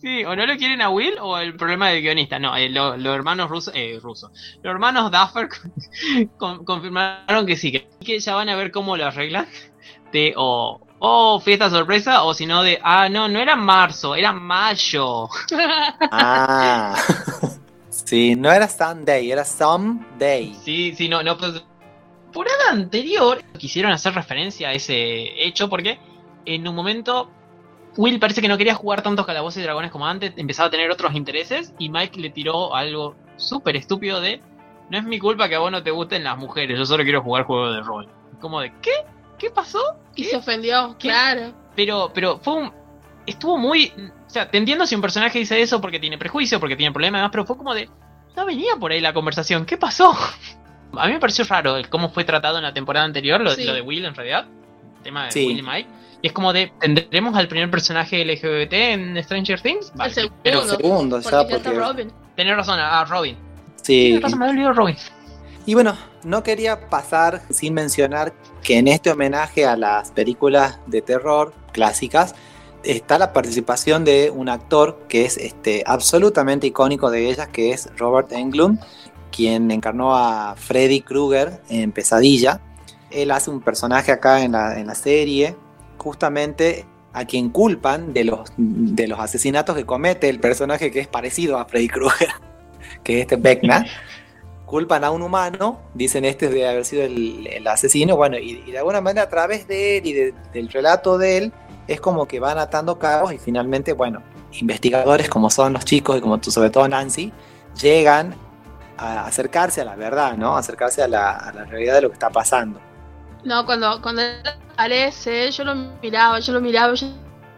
Sí, o no lo quieren a Will o el problema del guionista. No, eh, lo- los hermanos rusos, eh, rusos. Los hermanos Duffer (laughs) con- confirmaron que sí, que, que ya van a ver cómo lo arreglan. De o, o fiesta sorpresa o si no de, ah, no, no era marzo, era mayo. Ah, sí, no era Sunday, era Someday. Sí, sí, no, no, pues. Por el anterior quisieron hacer referencia a ese hecho porque en un momento Will parece que no quería jugar tantos calabozos y dragones como antes, empezaba a tener otros intereses y Mike le tiró algo súper estúpido de no es mi culpa que a vos no te gusten las mujeres, yo solo quiero jugar juegos de rol. Como de, ¿qué? ¿Qué pasó? y se ofendió, ¿Qué? claro. Pero, pero fue un. Estuvo muy. O sea, te entiendo si un personaje dice eso porque tiene prejuicio, porque tiene problemas, y demás, pero fue como de. No venía por ahí la conversación, ¿qué pasó? (laughs) A mí me pareció raro el cómo fue tratado en la temporada anterior, lo, Sí. lo de Will en realidad. El tema de Sí. Will y Mike. Y es como de. ¿Tendremos al primer personaje LGBT en Stranger Things? Vale, el segundo, pero Segundo, porque ya, está porque. Robin. tenés razón, a Robin. Sí. Tienes razón, me olvidado Robin. Y bueno, no quería pasar sin mencionar que en este homenaje a las películas de terror clásicas está la participación de un actor que es este, absolutamente icónico de ellas, que es Robert Englund, quien encarnó a Freddy Krueger en Pesadilla. Él hace un personaje acá en la, en la serie, justamente a quien culpan de los, de los asesinatos que comete el personaje que es parecido a Freddy Krueger, (laughs) que es este Vecna culpan a un humano, dicen este de haber sido el, el asesino, bueno, y, y de alguna manera a través de él y de- del relato de él, es como que van atando cabos y finalmente, bueno, investigadores como son los chicos y como tú, sobre todo Nancy, llegan a acercarse a la verdad, ¿no? Acercarse a la, a la realidad de lo que está pasando. No, cuando, cuando aparece, yo lo miraba, yo lo miraba, yo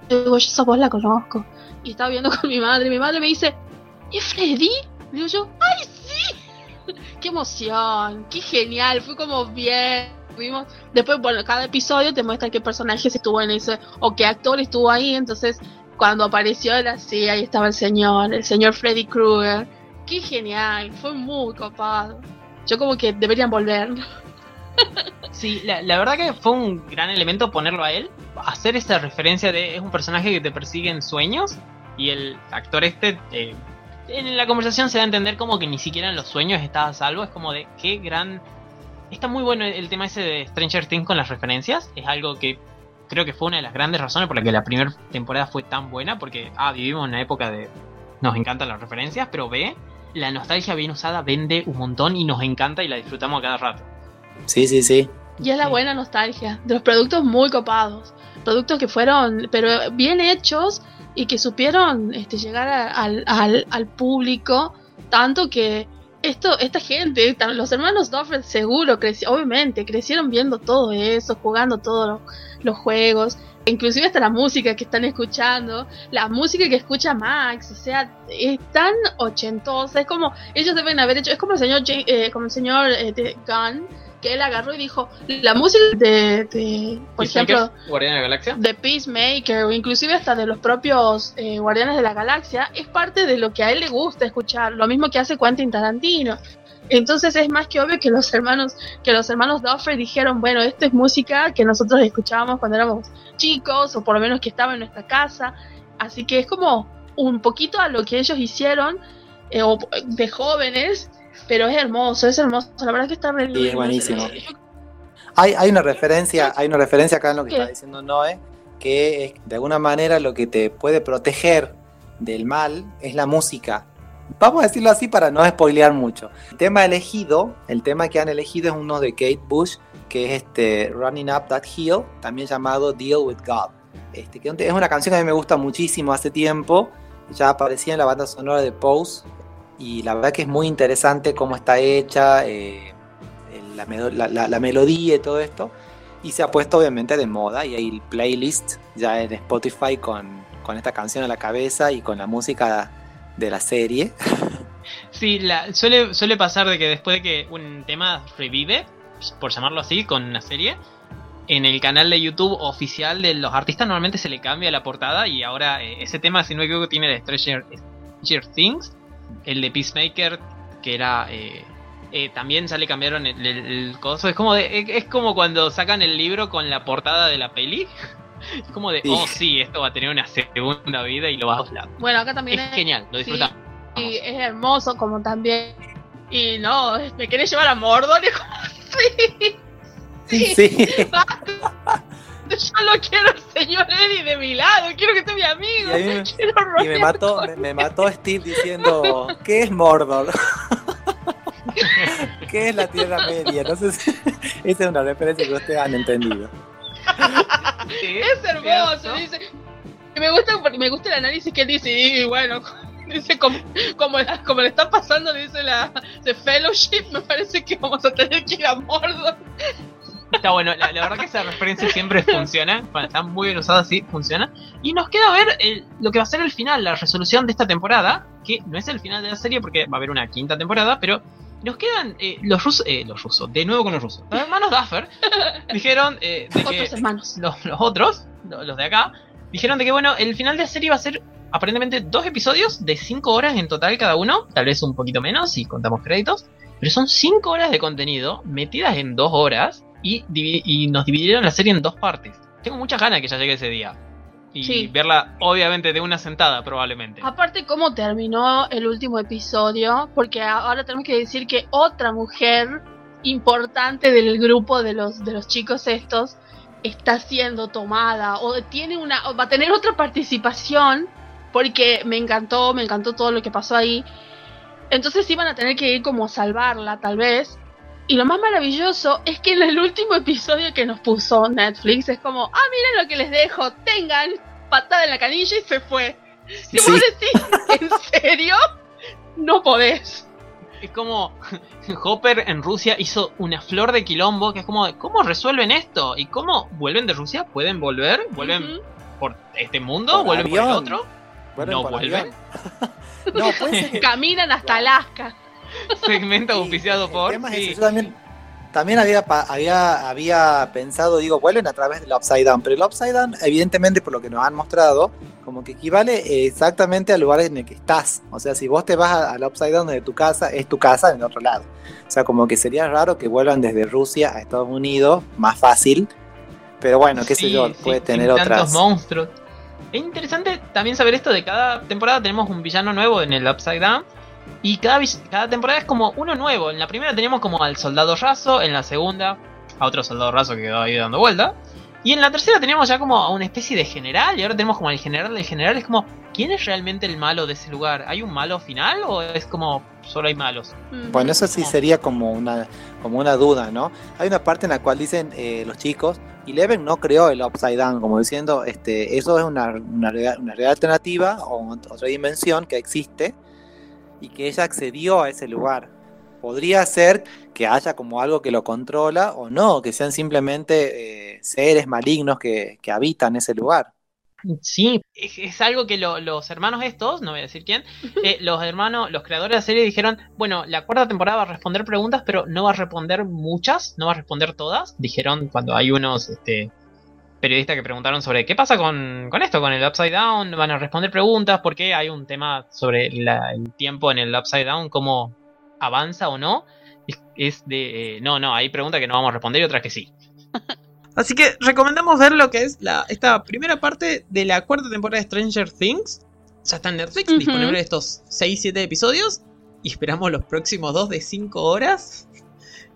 digo, esa voz la conozco. Y estaba viendo con mi madre, y mi madre me dice, ¿es Freddy? Digo yo, ¡ay, sí! (laughs) ¡Qué emoción! ¡Qué genial! Fue como bien. Vimos. Después, bueno, cada episodio te muestra qué personaje estuvo en ese, o qué actor estuvo ahí. Entonces, cuando apareció era así, ahí estaba el señor, el señor Freddy Krueger. ¡Qué genial! Fue muy copado. Yo como que deberían volver. Sí, la, la verdad que fue un gran elemento ponerlo a él, hacer esa referencia de es un personaje que te persigue en sueños y el actor este eh, en la conversación se da a entender como que ni siquiera en los sueños estaba a salvo, es como de qué gran... Está muy bueno el tema ese de Stranger Things con las referencias, es algo que creo que fue una de las grandes razones por la que la primera temporada fue tan buena, porque A, vivimos en una época de... Nos encantan las referencias, pero B, la nostalgia bien usada vende un montón y nos encanta y la disfrutamos a cada rato. Sí, sí, sí. Y es la Sí. buena nostalgia de los productos muy copados. Productos que fueron, pero bien hechos y que supieron este, llegar a- al, al, al público. Tanto que esto, esta gente, los hermanos Duffer seguro, creci- obviamente, crecieron viendo todo eso, jugando todos los, juegos. Inclusive hasta la música que están escuchando, la música que escucha Max, o sea, es tan ochentosa, es como, ellos deben haber hecho, es como el señor, eh, como el señor eh, Gunn, que él agarró y dijo, la música de, de por ejemplo, Guardián de la Galaxia. de Peacemaker o inclusive hasta de los propios eh, Guardianes de la Galaxia es parte de lo que a él le gusta escuchar, lo mismo que hace Quentin Tarantino. Entonces es más que obvio que los hermanos que los hermanos Duffer dijeron, bueno, esto es música que nosotros escuchábamos cuando éramos chicos o por lo menos que estaba en nuestra casa, así que es como un poquito a lo que ellos hicieron eh, o- de jóvenes, pero es hermoso, es hermoso, la verdad que está re Sí, es lindo. buenísimo. Eh, Hay, hay una referencia, hay una referencia acá en lo que ¿Qué? está diciendo Noé, que es de alguna manera lo que te puede proteger del mal es la música. Vamos a decirlo así para no spoilear mucho. El tema elegido, el tema que han elegido es uno de Kate Bush, que es este Running Up That Hill, también llamado Deal with God. Este, que es una canción que a mí me gusta muchísimo hace tiempo, ya aparecía en la banda sonora de Pose, y la verdad que es muy interesante cómo está hecha, eh, la, la- la- melodía y todo esto. Y se ha puesto obviamente de moda y hay playlist ya en Spotify con, con esta canción a la cabeza y con la música de la serie. (laughs) Sí, la, suele, suele pasar de que después de que un tema revive, por llamarlo así, con una serie, en el canal de YouTube oficial de los artistas normalmente se le cambia la portada y ahora eh, ese tema, si no me equivoco, tiene de Stranger, Stranger Things, el de Peacemaker, que era... eh, eh, también ya le cambiaron el, el- el coso. Es como, de- es, como cuando sacan el libro con la portada de la peli. (laughs) Es como de, Sí. oh sí, esto va a tener una segunda vida y lo vas a usar. Bueno, acá también Es genial, lo sí, disfrutamos. y es hermoso como también. Y no, me querés llevar a Mordor (laughs) como, sí, Sí, (laughs) (laughs) yo lo quiero al señor Eddie de mi lado, quiero que esté mi amigo. Y (laughs) me- quiero y me mató, me, me mató Steve diciendo, ¿qué es Mordor? (laughs) ¿Qué es la Tierra Media? No sé si esa es una referencia que ustedes han entendido. Sí, Es hermoso, cierto. dice. Y me gusta porque me gusta el análisis que él dice, y bueno, dice como, como, la- como le está pasando, dice la de Fellowship, me parece que vamos a tener que ir a Mordor. Está bueno, la, la verdad que esa referencia siempre funciona, cuando está muy bien usada sí funciona. Y nos queda ver el- lo que va a ser el final, la resolución de esta temporada, que no es el final de la serie porque va a haber una quinta temporada, pero nos quedan eh, los rusos, eh, los rusos, de nuevo con los rusos. Los hermanos Duffer (laughs) dijeron eh, de que Otros hermanos. los, los otros, lo- los de acá, dijeron de que bueno, el final de la serie va a ser aparentemente dos episodios de cinco horas en total cada uno, tal vez un poquito menos si contamos créditos, pero son cinco horas de contenido metidas en dos horas y, nos dividieron la serie en dos partes. Tengo muchas ganas de que ya llegue ese día. Y Sí. verla, obviamente, de una sentada, probablemente. Aparte cómo terminó el último episodio, porque ahora tenemos que decir que otra mujer importante del grupo de los de los chicos estos está siendo tomada o tiene una o va a tener otra participación porque me encantó, me encantó todo lo que pasó ahí. Entonces iban a tener que ir como a salvarla tal vez. Y lo más maravilloso es que en el último episodio que nos puso Netflix es como, ah, miren lo que les dejo, tengan patada en la canilla y se fue. Y Sí. vos decís, ¿en serio? No podés. Es como (laughs) Hopper en Rusia hizo una flor de quilombo, que es como, ¿cómo resuelven esto? ¿Y cómo vuelven de Rusia? ¿Pueden volver? ¿Vuelven por este mundo? Por ¿Vuelven por el otro? Vuelven ¿No vuelven? avión. (laughs) no, puede ser que Caminan hasta Alaska. (laughs) Segmento Sí, auspiciado el por... tema es sí. ese. Yo también, también había, había, había pensado, digo, vuelven a través del Upside Down, pero el Upside Down, evidentemente, por lo que nos han mostrado, como que equivale exactamente al lugar en el que estás. O sea, si vos te vas al Upside Down de tu casa, es tu casa en el otro lado. O sea, como que sería raro que vuelvan desde Rusia a Estados Unidos, más fácil. Pero bueno, qué sé Sí, yo, sí, puede tener tantos otras. monstruos. Es interesante también saber esto de cada temporada tenemos un villano nuevo en el Upside Down. Y cada, cada temporada es como uno nuevo. En la primera teníamos como al soldado raso, en la segunda a otro soldado raso que quedó ahí dando vuelta. Y en la tercera teníamos ya como a una especie de general. Y ahora tenemos como al general del general. Es como, ¿quién es realmente el malo de ese lugar? ¿Hay un malo final o es como solo hay malos? Ujú. Bueno, eso sí No. sería como una, como una duda, ¿no? Hay una parte en la cual dicen eh, los chicos, Eleven no creó el Upside Down, como diciendo, este, eso es una, una, realidad, una realidad alternativa o ot- otra dimensión que existe y que ella accedió a ese lugar. Podría ser que haya como algo que lo controla o no, que sean simplemente eh, seres malignos que, que habitan ese lugar. Sí, es, es algo que lo- los hermanos estos, no voy a decir quién, (laughs) eh, los hermanos, los creadores de la serie dijeron, bueno, la cuarta temporada va a responder preguntas, pero no va a responder muchas, no va a responder todas. Dijeron cuando hay unos este, periodistas que preguntaron sobre qué pasa con, con esto, con el Upside Down, van a responder preguntas, porque hay un tema sobre la- el tiempo en el Upside Down, cómo avanza o no. Es, es de, eh, no, no, hay preguntas que no vamos a responder y otras que sí. (laughs) Así que recomendamos ver lo que es la, esta primera parte de la cuarta temporada de Stranger Things. Ya está en Netflix, Ujú. disponible estos 6-7 episodios. Y esperamos los próximos 2 de 5 horas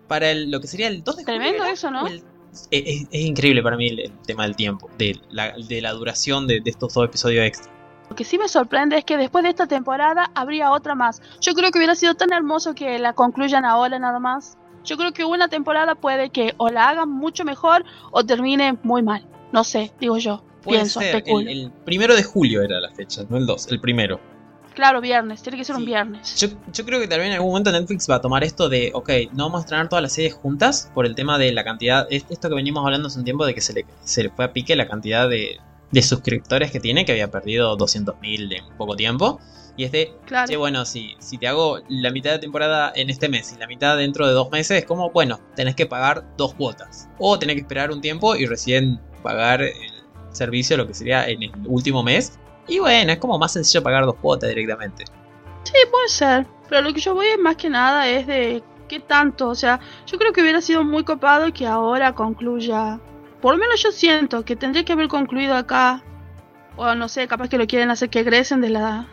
para el- lo que sería el 2 de julio. Tremendo ¿era? eso, ¿no? El- es, es- increíble para mí el, el tema del tiempo, de la, de la duración de, de estos dos episodios extra. Lo que sí me sorprende es que después de esta temporada habría otra más. Yo creo que hubiera sido tan hermoso que la concluyan ahora nada más. Yo creo que una temporada puede que o la hagan mucho mejor o termine muy mal. No sé, digo yo. Puede Pienso, ser, especulo. el, el primero de julio era la fecha, no el 2, el primero. Claro, viernes, tiene que ser un viernes. Yo, yo creo que también en algún momento Netflix va a tomar esto de, ok, no vamos a estrenar todas las series juntas por el tema de la cantidad, es- esto que venimos hablando hace un tiempo de que se le, se le fue a pique la cantidad de, de suscriptores que tiene, que había perdido 200.000 en poco tiempo. Y es de, Claro. che, bueno, si, si te hago la mitad de temporada en este mes y la mitad dentro de dos meses, es como, bueno, tenés que pagar dos cuotas. O tenés que esperar un tiempo y recién pagar el servicio, lo que sería en el último mes. Y bueno, es como más sencillo pagar dos cuotas directamente. Sí, puede ser. Pero lo que yo voy es más que nada es de qué tanto. O sea, yo creo que hubiera sido muy copado que ahora concluya. Por lo menos yo siento que tendría que haber concluido acá. O no sé, capaz que lo quieren hacer que egresen de la.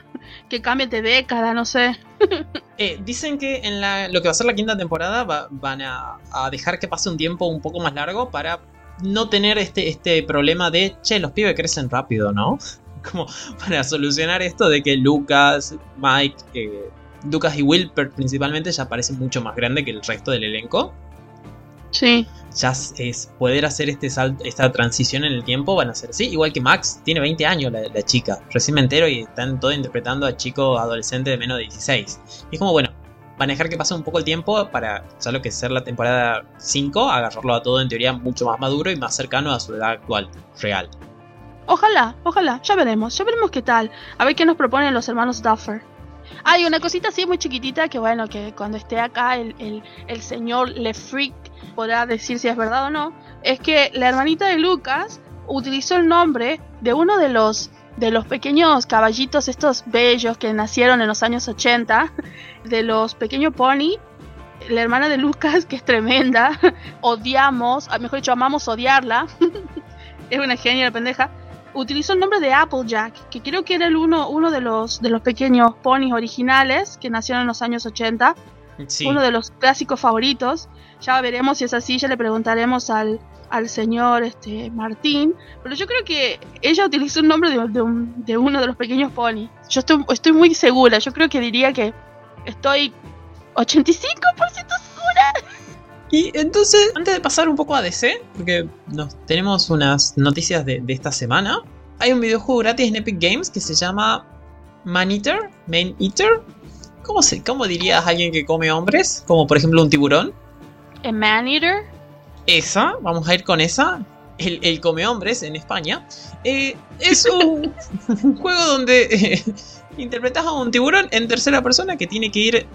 que cambien de década, no sé. (laughs) Eh, dicen que en la, lo que va a ser la quinta temporada va- van a, a dejar que pase un tiempo un poco más largo para no tener este, este problema de, che, los pibes crecen rápido, ¿no? (laughs) Como para solucionar esto de que Lucas, Mike, eh, Lucas y Will per- principalmente ya parecen mucho más grandes que el resto del elenco. Sí. Ya es, poder hacer este salto, esta transición en el tiempo van a ser así. Igual que Max, tiene 20 años la, la chica. Recién me entero y están todos interpretando a chicos adolescentes de menos de 16. Y es como, bueno, dejar que pase un poco el tiempo para ya lo que ser la temporada 5, agarrarlo a todo en teoría mucho más maduro y más cercano a su edad actual, real. Ojalá, ojalá. Ya veremos. Ya veremos qué tal. A ver qué nos proponen los hermanos Duffer. Hay una cosita así muy chiquitita que bueno, que cuando esté acá el, el, el señor Le Freak podrá decir si es verdad o no. Es que la hermanita de Lucas utilizó el nombre de uno de los de los pequeños caballitos estos bellos que nacieron en los años 80, de los pequeños pony. La hermana de Lucas, que es tremenda, (laughs) odiamos, ah, mejor dicho, amamos odiarla. (laughs) es una genia la pendeja utilizó el nombre de Applejack, que creo que era el uno, uno de los de los pequeños ponis originales que nacieron en los años 80, Sí. uno de los clásicos favoritos. Ya veremos si es así, ya le preguntaremos al, al señor este Martín, pero yo creo que ella utilizó el nombre de, de un- de uno de los pequeños ponis. Yo estoy, estoy muy segura, yo creo que diría que estoy 85% segura. Y entonces, antes de pasar un poco a DC, porque nos tenemos unas noticias de, de esta semana, hay un videojuego gratis en Epic Games que se llama Man Eater, Man Eater. ¿Cómo, se, ¿Cómo dirías a alguien que come hombres? Como por ejemplo un tiburón. ¿A man eater? Esa, vamos a ir con esa. El, el come hombres en España. Eh, es un, un (laughs) juego donde eh, interpretas a un tiburón en tercera persona que tiene que ir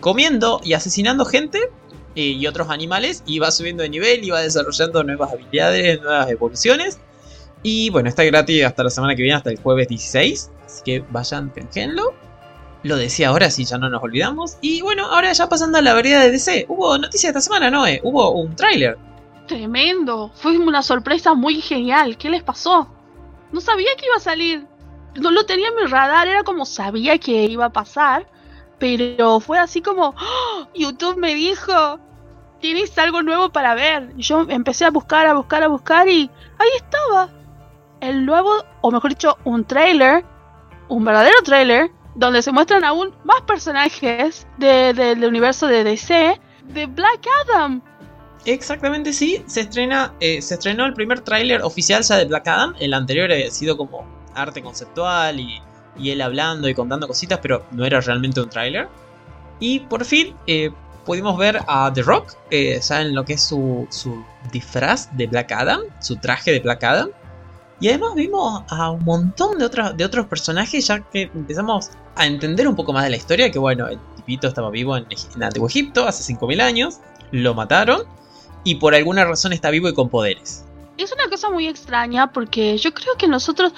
comiendo y asesinando gente y otros animales y va subiendo de nivel y va desarrollando nuevas habilidades, nuevas evoluciones. Y bueno, está gratis hasta la semana que viene, hasta el jueves 16. Así que vayan, canjeenlo. Lo decía ahora, si ya no nos olvidamos. Y bueno, ahora ya pasando a la vereda de DC. Hubo noticias esta semana, ¿no? eh? Hubo un tráiler. Tremendo, fue una sorpresa muy genial. ¿Qué les pasó? No sabía que iba a salir. No lo tenía en mi radar, era como sabía que iba a pasar, pero fue así como ¡Oh! YouTube me dijo, tienes algo nuevo para ver. Y yo empecé a buscar, a buscar, a buscar y ahí estaba. El nuevo, o mejor dicho, un trailer, un verdadero trailer, donde se muestran aún más personajes de- del universo de DC, de Black Adam. Exactamente, sí. Se estrena, eh, se estrenó el primer tráiler oficial ya de Black Adam. El anterior había sido como arte conceptual y, y él hablando y contando cositas, pero no era realmente un tráiler. Y por fin eh, pudimos ver a The Rock, eh, ya en lo que es su, su disfraz de Black Adam, su traje de Black Adam. Y además vimos a un montón de, otras de otros personajes ya que empezamos a entender un poco más de la historia, que bueno, el tipito estaba vivo en, en Antiguo Egipto hace 5.000 años, lo mataron y por alguna razón está vivo y con poderes. Es una cosa muy extraña porque yo creo que nosotros,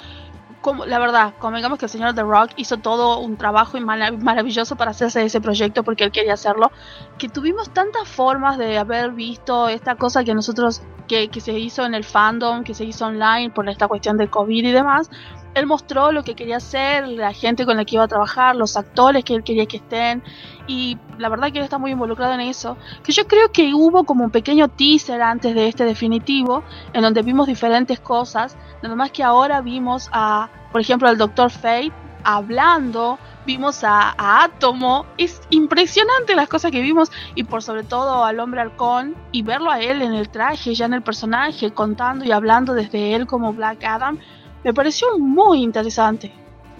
como, la verdad, convengamos que el señor The Rock hizo todo un trabajo maravilloso para hacerse ese proyecto porque él quería hacerlo, que tuvimos tantas formas de haber visto esta cosa que nosotros, que, que se hizo en el fandom, que se hizo online por esta cuestión del COVID y demás, él mostró lo que quería hacer, la gente con la que iba a trabajar, los actores que él quería que estén y la verdad que él está muy involucrado en eso, que yo creo que hubo como un pequeño teaser antes de este definitivo en donde vimos diferentes cosas, nada más que ahora vimos a, por ejemplo, al Dr. Fate hablando, vimos a, a, Atomo, es impresionante las cosas que vimos y por sobre todo al hombre halcón y verlo a él en el traje, ya en el personaje, contando y hablando desde él como Black Adam, me pareció muy interesante,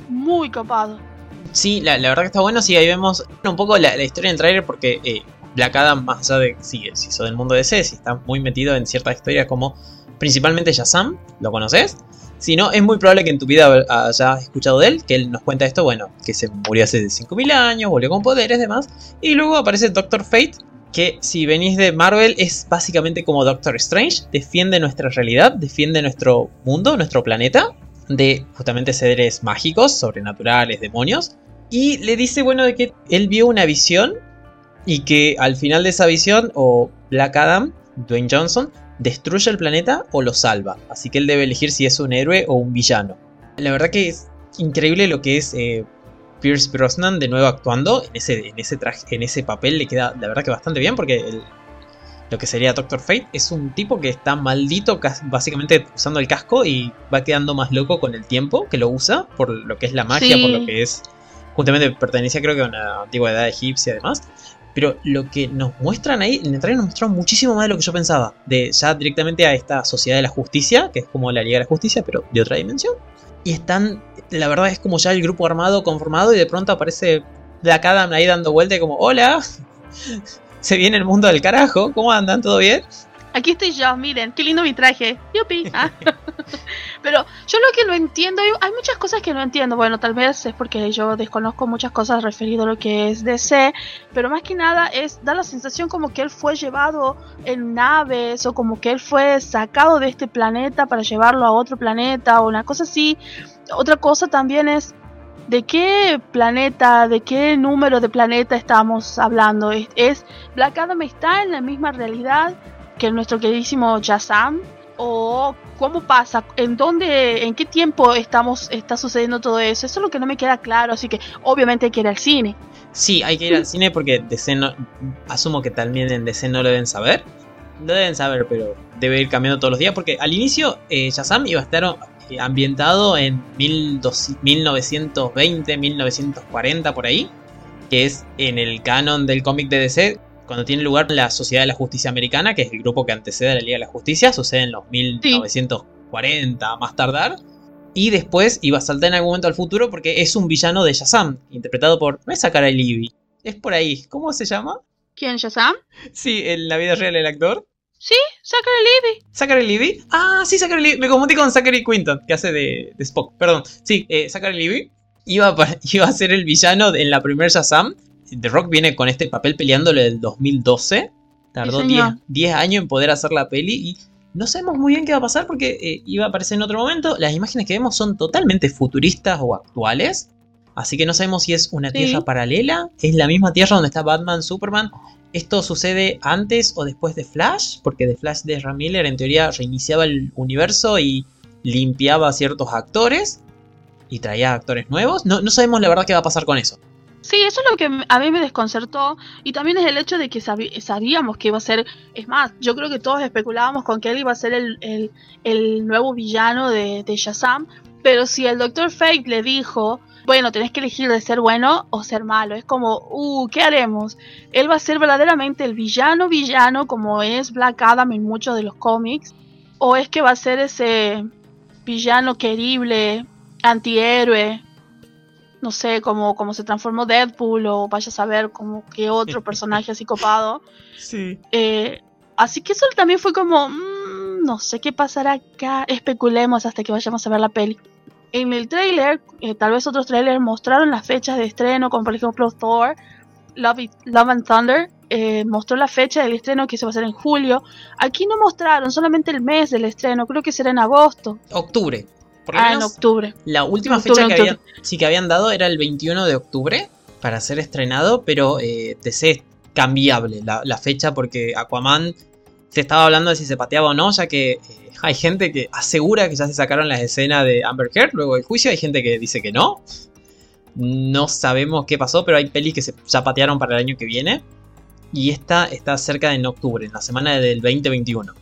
muy copado. Sí, la, verdad que está bueno, sí, ahí vemos un poco la, historia del trailer porque eh, Black Adam, más allá de sí, si hizo del mundo de C, si está muy metido en ciertas historias como principalmente Shazam, ¿lo conoces? Si no, es muy probable que en tu vida hayas escuchado de él, que él nos cuenta esto, bueno, que se murió hace 5.000 años, volvió con poderes demás, y luego aparece Doctor Fate, que si venís de Marvel es básicamente como Doctor Strange, defiende nuestra realidad, defiende nuestro mundo, nuestro planeta, de justamente seres mágicos, sobrenaturales, demonios, y le dice, bueno, de que él vio una visión y que al final de esa visión, o Black Adam, Dwayne Johnson, destruye el planeta o lo salva, así que él debe elegir si es un héroe o un villano. La verdad que es increíble lo que es eh, Pierce Brosnan de nuevo actuando en ese, en ese traje, en ese papel le queda la verdad que bastante bien porque lo que sería Doctor Fate es un tipo que está maldito básicamente usando el casco y va quedando más loco con el tiempo que lo usa por lo que es la magia, por lo que es justamente pertenecía creo que a una antigua edad egipcia además. Pero lo que nos muestran ahí, en el trailer nos mostraron muchísimo más de lo que yo pensaba. De ya directamente a esta sociedad de la justicia, que es como la Liga de la Justicia, pero de otra dimensión. Y están la verdad es como ya el grupo armado conformado y de pronto aparece Black Adam ahí dando vuelta y como, hola, (laughs) se viene el mundo del carajo, ¿cómo andan? ¿Todo bien? Aquí estoy yo, miren, qué lindo mi traje. Yupi. Ah. (laughs) Pero yo lo que no entiendo, hay muchas cosas que no entiendo. Bueno, tal vez es porque yo desconozco muchas cosas referido a lo que es DC, pero más que nada es da la sensación como que él fue llevado en naves o como que él fue sacado de este planeta para llevarlo a otro planeta o una cosa así. Otra cosa también es ¿De qué planeta, de qué número de planeta estamos hablando? ¿Es, es Black Adam está en la misma realidad que nuestro queridísimo Shazam? ¿O cómo pasa? ¿En dónde, en qué tiempo estamos, está sucediendo todo eso? Eso es lo que no me queda claro, así que obviamente hay que ir al cine. Sí, hay que ir al cine porque DC no, asumo que también en DC no lo deben saber. Lo deben saber, pero debe ir cambiando todos los días porque al inicio eh, iba a estar eh, ambientado en 1920, 1940 por ahí, que es en el canon del cómic de DC, cuando tiene lugar la Sociedad de la Justicia Americana, que es el grupo que antecede a la Liga de la Justicia, sucede en los 1940 más tardar. Y después iba a saltar en algún momento al futuro porque es un villano de Shazam, interpretado por... No es Sakara Libby, es por ahí. ¿Cómo se llama? ¿Quién, Shazam? Sí, en la vida real el actor. Sí, Zachary Levy. ¿Zachary Levy? Ah, sí, Zachary Levy. Me confundí con Zachary Quinton, que hace de, Spock. Perdón. Sí, eh, Zachary Levy iba a, (laughs) iba a ser el villano en la primera Shazam. The Rock viene con este papel peleándole del 2012. Tardó 10 años en poder hacer la peli y no sabemos muy bien qué va a pasar porque eh, iba a aparecer en otro momento. Las imágenes que vemos son totalmente futuristas o actuales. Así que no sabemos si es una tierra paralela, es la misma tierra donde está Batman, Superman ¿Esto sucede antes o después de Flash? Porque de Flash de Ezra Miller en teoría reiniciaba el universo y limpiaba a ciertos actores y traía actores nuevos. No, sabemos la verdad qué va a pasar con eso. Sí, eso es lo que a mí me desconcertó. Y también es el hecho de que sabíamos que iba a ser. Es más, yo creo que todos especulábamos con que él iba a ser el, nuevo villano de, de Shazam. Pero si el Dr. Fate le dijo bueno, tenés que elegir de ser bueno o ser malo. Es como, uh, ¿qué haremos? Él va a ser verdaderamente el villano villano como es Black Adam en muchos de los cómics. O es que va a ser ese villano querible, antihéroe. No sé, como, como se transformó Deadpool o vaya a saber como que otro (laughs) personaje así copado. Sí. Eh, así que eso también fue como, mm, no sé qué pasará acá. Especulemos hasta que vayamos a ver la peli. En el trailer, eh, tal vez otros trailers mostraron las fechas de estreno, como por ejemplo Thor, Love, It- Love and Thunder, eh, mostró la fecha del estreno que se va a hacer en julio. Aquí no mostraron solamente el mes del estreno, creo que será en agosto. Octubre. Por lo Ah, en octubre. la última octubre, fecha que octubre. habían, sí que habían dado era el 21 de octubre para ser estrenado, pero eh, es cambiable la, la fecha porque Aquaman se estaba hablando de si se pateaba o no, ya que eh, hay gente que asegura que ya se sacaron las escenas de Amber Heard luego del juicio, hay gente que dice que no. No sabemos qué pasó, pero hay pelis que se ya patearon para el año que viene. Y esta está cerca de en octubre, en la semana del 2021.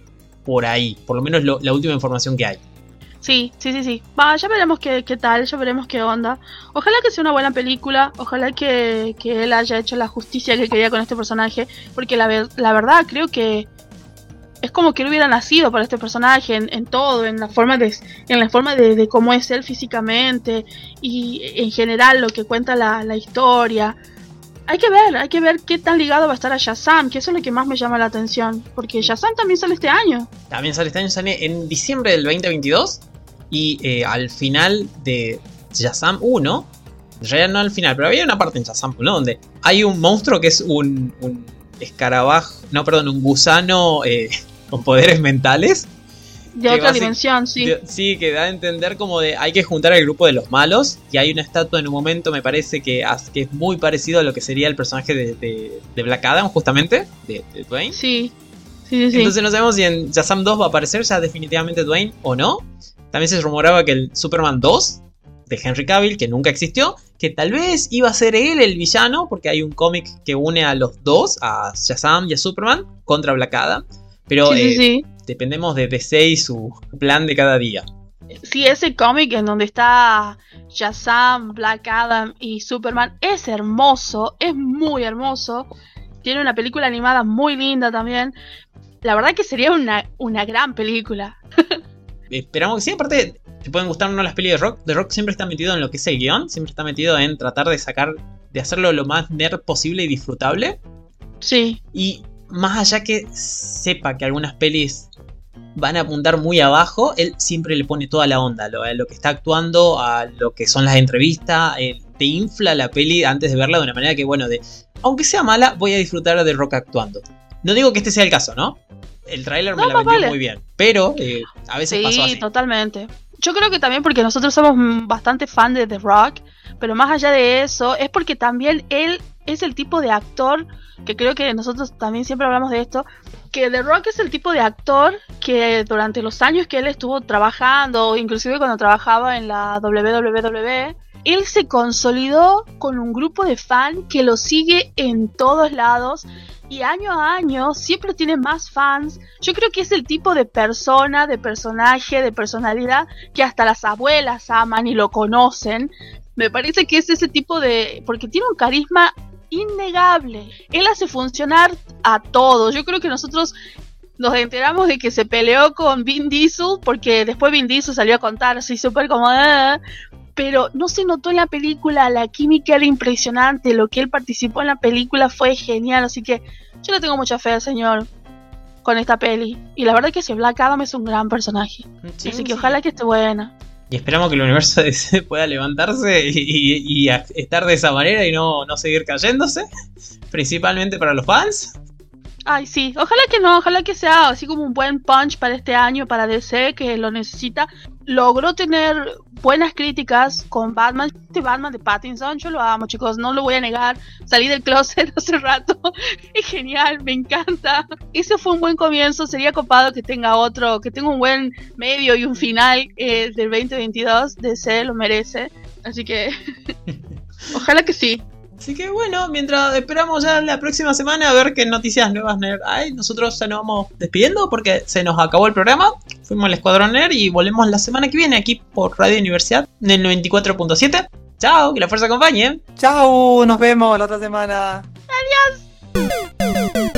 Por ahí, por lo menos lo- la última información que hay. Sí, sí, sí, sí. Va, ya veremos qué, qué tal, ya veremos qué onda. Ojalá que sea una buena película, ojalá que, que él haya hecho la justicia que quería con este personaje, porque la, ver- la verdad creo que es como que él hubiera nacido para este personaje en, en todo, en la forma de en la forma de, de cómo es él físicamente y en general lo que cuenta la, la historia. Hay que ver, hay que ver qué tan ligado va a estar a Shazam, que eso es lo que más me llama la atención, porque Shazam también sale este año. También sale este año, sale en diciembre del 2022. Y eh, al final de Shazam 1, en realidad no al final, pero había una parte en Shazam 1 donde hay un monstruo que es un, un escarabajo, no, perdón, un gusano eh, (laughs) con poderes mentales. De otra dimensión, sí. De- sí, que da a entender como de hay que juntar al grupo de los malos. Y hay una estatua en un momento, me parece que, que es muy parecido a lo que sería el personaje de, de- de Black Adam, justamente, de, Dwayne. Sí, sí, sí. sí. Entonces no sabemos si en Shazam 2 va a aparecer ya definitivamente Dwayne o no. También se rumoraba que el Superman 2 de Henry Cavill, que nunca existió, que tal vez iba a ser él el villano, porque hay un cómic que une a los dos, a Shazam y a Superman, contra Black Adam. Pero sí, eh, sí. dependemos de DC y su plan de cada día. Sí, ese cómic en donde está Shazam, Black Adam y Superman es hermoso, es muy hermoso. Tiene una película animada muy linda también. La verdad que sería una, una gran película. (laughs) Esperamos que sí, aparte, te pueden gustar o no las pelis de Rock. The Rock siempre está metido en lo que es el guion, siempre está metido en tratar de sacar, de hacerlo lo más nerd posible y disfrutable. Sí, Y más allá que sepa que algunas pelis van a apuntar muy abajo, él siempre le pone toda la onda, lo, a lo que está actuando, a lo que son las entrevistas, él te infla la peli antes de verla de una manera que, bueno, de aunque sea mala, voy a disfrutar de Rock actuando. No digo que este sea el caso, ¿no? El tráiler me No, la más vendió vale. muy bien, pero eh, a veces pasó sí, así. totalmente. Yo creo que también porque nosotros somos bastante fan de The Rock, pero más allá de eso, es porque también él es el tipo de actor, que creo que nosotros también siempre hablamos de esto, que The Rock es el tipo de actor que durante los años que él estuvo trabajando, inclusive cuando trabajaba en la WWE, él se consolidó con un grupo de fan que lo sigue en todos lados y año a año siempre tiene más fans. Yo creo que es el tipo de persona, de personaje, de personalidad que hasta las abuelas aman y lo conocen. Me parece que es ese tipo de... porque tiene un carisma innegable. Él hace funcionar a todos. Yo creo que nosotros nos enteramos de que se peleó con Vin Diesel porque después Vin Diesel salió a contar así súper como... "Ah", pero no se notó en la película, la química era impresionante, lo que él participó en la película fue genial, así que yo le tengo mucha fe al señor con esta peli. Y la verdad que ese Black Adam es un gran personaje, Sí, así que ojalá que esté buena. Y esperamos que el universo de DC (laughs) pueda levantarse y, y- y estar de esa manera y no, no seguir cayéndose. Principalmente para los fans. Ay, sí, ojalá que no, ojalá que sea así como un buen punch para este año, para DC, que lo necesita. Logró tener buenas críticas con Batman. Este Batman de Pattinson, yo lo amo, chicos, no lo voy a negar. Salí del closet (laughs) hace rato. (laughs) Es genial, me encanta. Ese fue un buen comienzo, sería copado que tenga otro, que tenga un buen medio y un final eh, del 2022. DC lo merece. Así que, (laughs) ojalá que sí. Así que bueno, mientras esperamos ya la próxima semana a ver qué noticias nuevas hay, nosotros ya nos vamos despidiendo porque se nos acabó el programa. Fuimos al Escuadrón Nerd y volvemos la semana que viene aquí por Radio Universidad en el 94.7. Chao, que la fuerza acompañe. Chao, nos vemos la otra semana. Adiós.